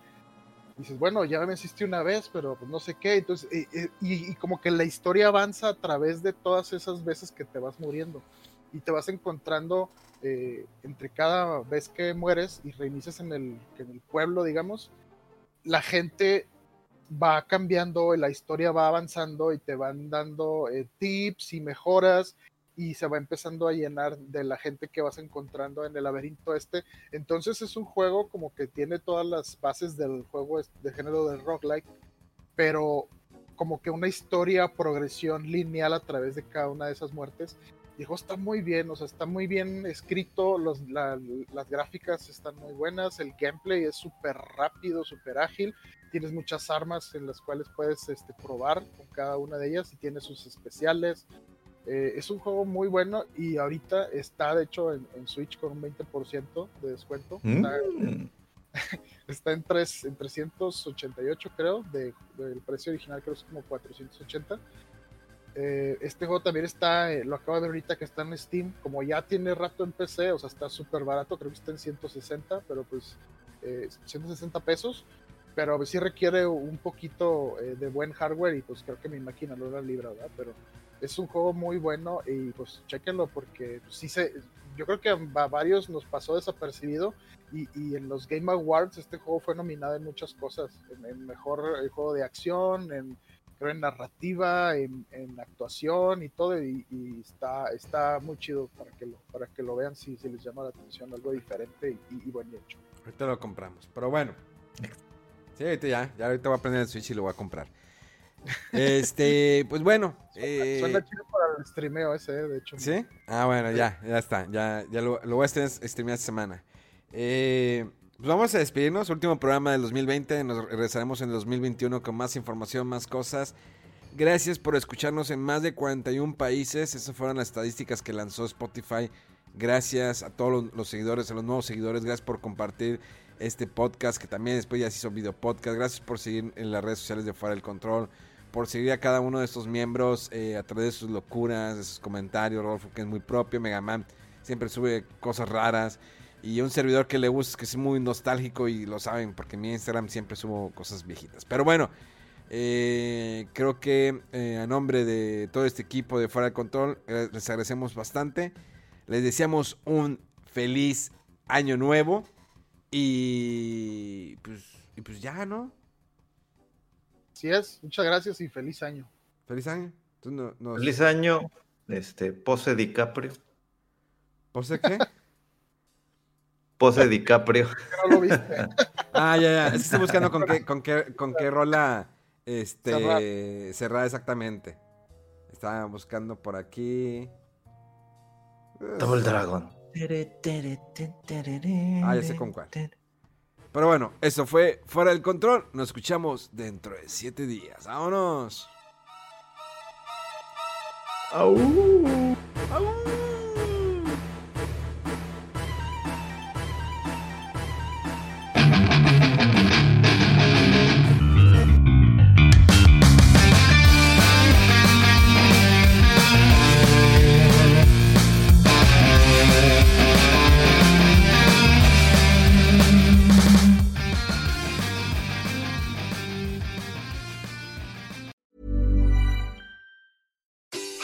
dices, bueno, ya me venciste una vez, pero pues no sé qué. Entonces, y, como que la historia avanza a través de todas esas veces que te vas muriendo y te vas encontrando eh, entre cada vez que mueres y reinicias en el, en el pueblo, digamos, la gente va cambiando, la historia va avanzando y te van dando eh, tips y mejoras y se va empezando a llenar de la gente que vas encontrando en el laberinto este. Entonces es un juego como que tiene todas las bases del juego de género del roguelike, pero como que una historia, progresión lineal a través de cada una de esas muertes. Juego está muy bien, o sea, está muy bien escrito, los, las gráficas están muy buenas, el gameplay es súper rápido, súper ágil, tienes muchas armas en las cuales puedes este, probar con cada una de ellas y tiene sus especiales, eh, es un juego muy bueno y ahorita está de hecho en, Switch con un 20% de descuento.
Mm.
Está, en, 3, en 388 creo, de, del precio original creo que es como 480. Eh, este juego también está, eh, lo acabo de ver ahorita que está en Steam, como ya tiene rato en PC, o sea, está súper barato, creo que está en 160, pero pues 160 pesos, pero sí requiere un poquito de buen hardware y pues creo que mi máquina lo era libre, ¿verdad? Pero es un juego muy bueno y pues chequenlo porque sí se, yo creo que a varios nos pasó desapercibido y, y, en los Game Awards este juego fue nominado en muchas cosas, en, mejor el juego de acción, en creo en narrativa, en, en actuación y todo y, está, está muy chido para que lo, para que lo vean si, se les llama la atención, algo diferente y, y buen hecho.
Ahorita lo compramos, pero bueno. Sí, ahorita ya, ya ahorita voy a prender el Switch y lo voy a comprar. Este, pues bueno.
Eh... Suena chido para el streameo ese, de hecho.
¿Sí? Ah, bueno, ya, ya está. Ya, ya lo, lo voy a streamear esta semana. Eh, pues vamos a despedirnos. Último programa del 2020. Nos regresaremos en el 2021 con más información, más cosas. Gracias por escucharnos en más de 41 países. Esas fueron las estadísticas que lanzó Spotify. Gracias a todos los, seguidores, a los nuevos seguidores. Gracias por compartir este podcast que también después ya se hizo video podcast. Gracias por seguir en las redes sociales de Fuera del Control por seguir a cada uno de estos miembros eh, a través de sus locuras, de sus comentarios. Rodolfo, que es muy propio. Megaman siempre sube cosas raras. Y un servidor que le gusta, que es muy nostálgico y lo saben, porque en mi Instagram siempre subo cosas viejitas. Pero bueno, eh, creo que eh, a nombre de todo este equipo de Fuera de Control, les agradecemos bastante. Les deseamos un feliz año nuevo. Y pues, y pues ya, ¿no?
Así es, muchas gracias y feliz año.
Feliz año.
Feliz año, este, Pose DiCaprio.
¿Pose qué?
Pose DiCaprio.
No lo viste.
ah, ya, ya. Estoy buscando con qué, con qué, con qué rola este, cerrar. exactamente. Estaba buscando por aquí.
Double Dragon.
Ah, ya sé con cuál. Pero bueno, eso fue Fuera del Control. Nos escuchamos dentro de siete días. ¡Vámonos! ¡Au! ¡Au!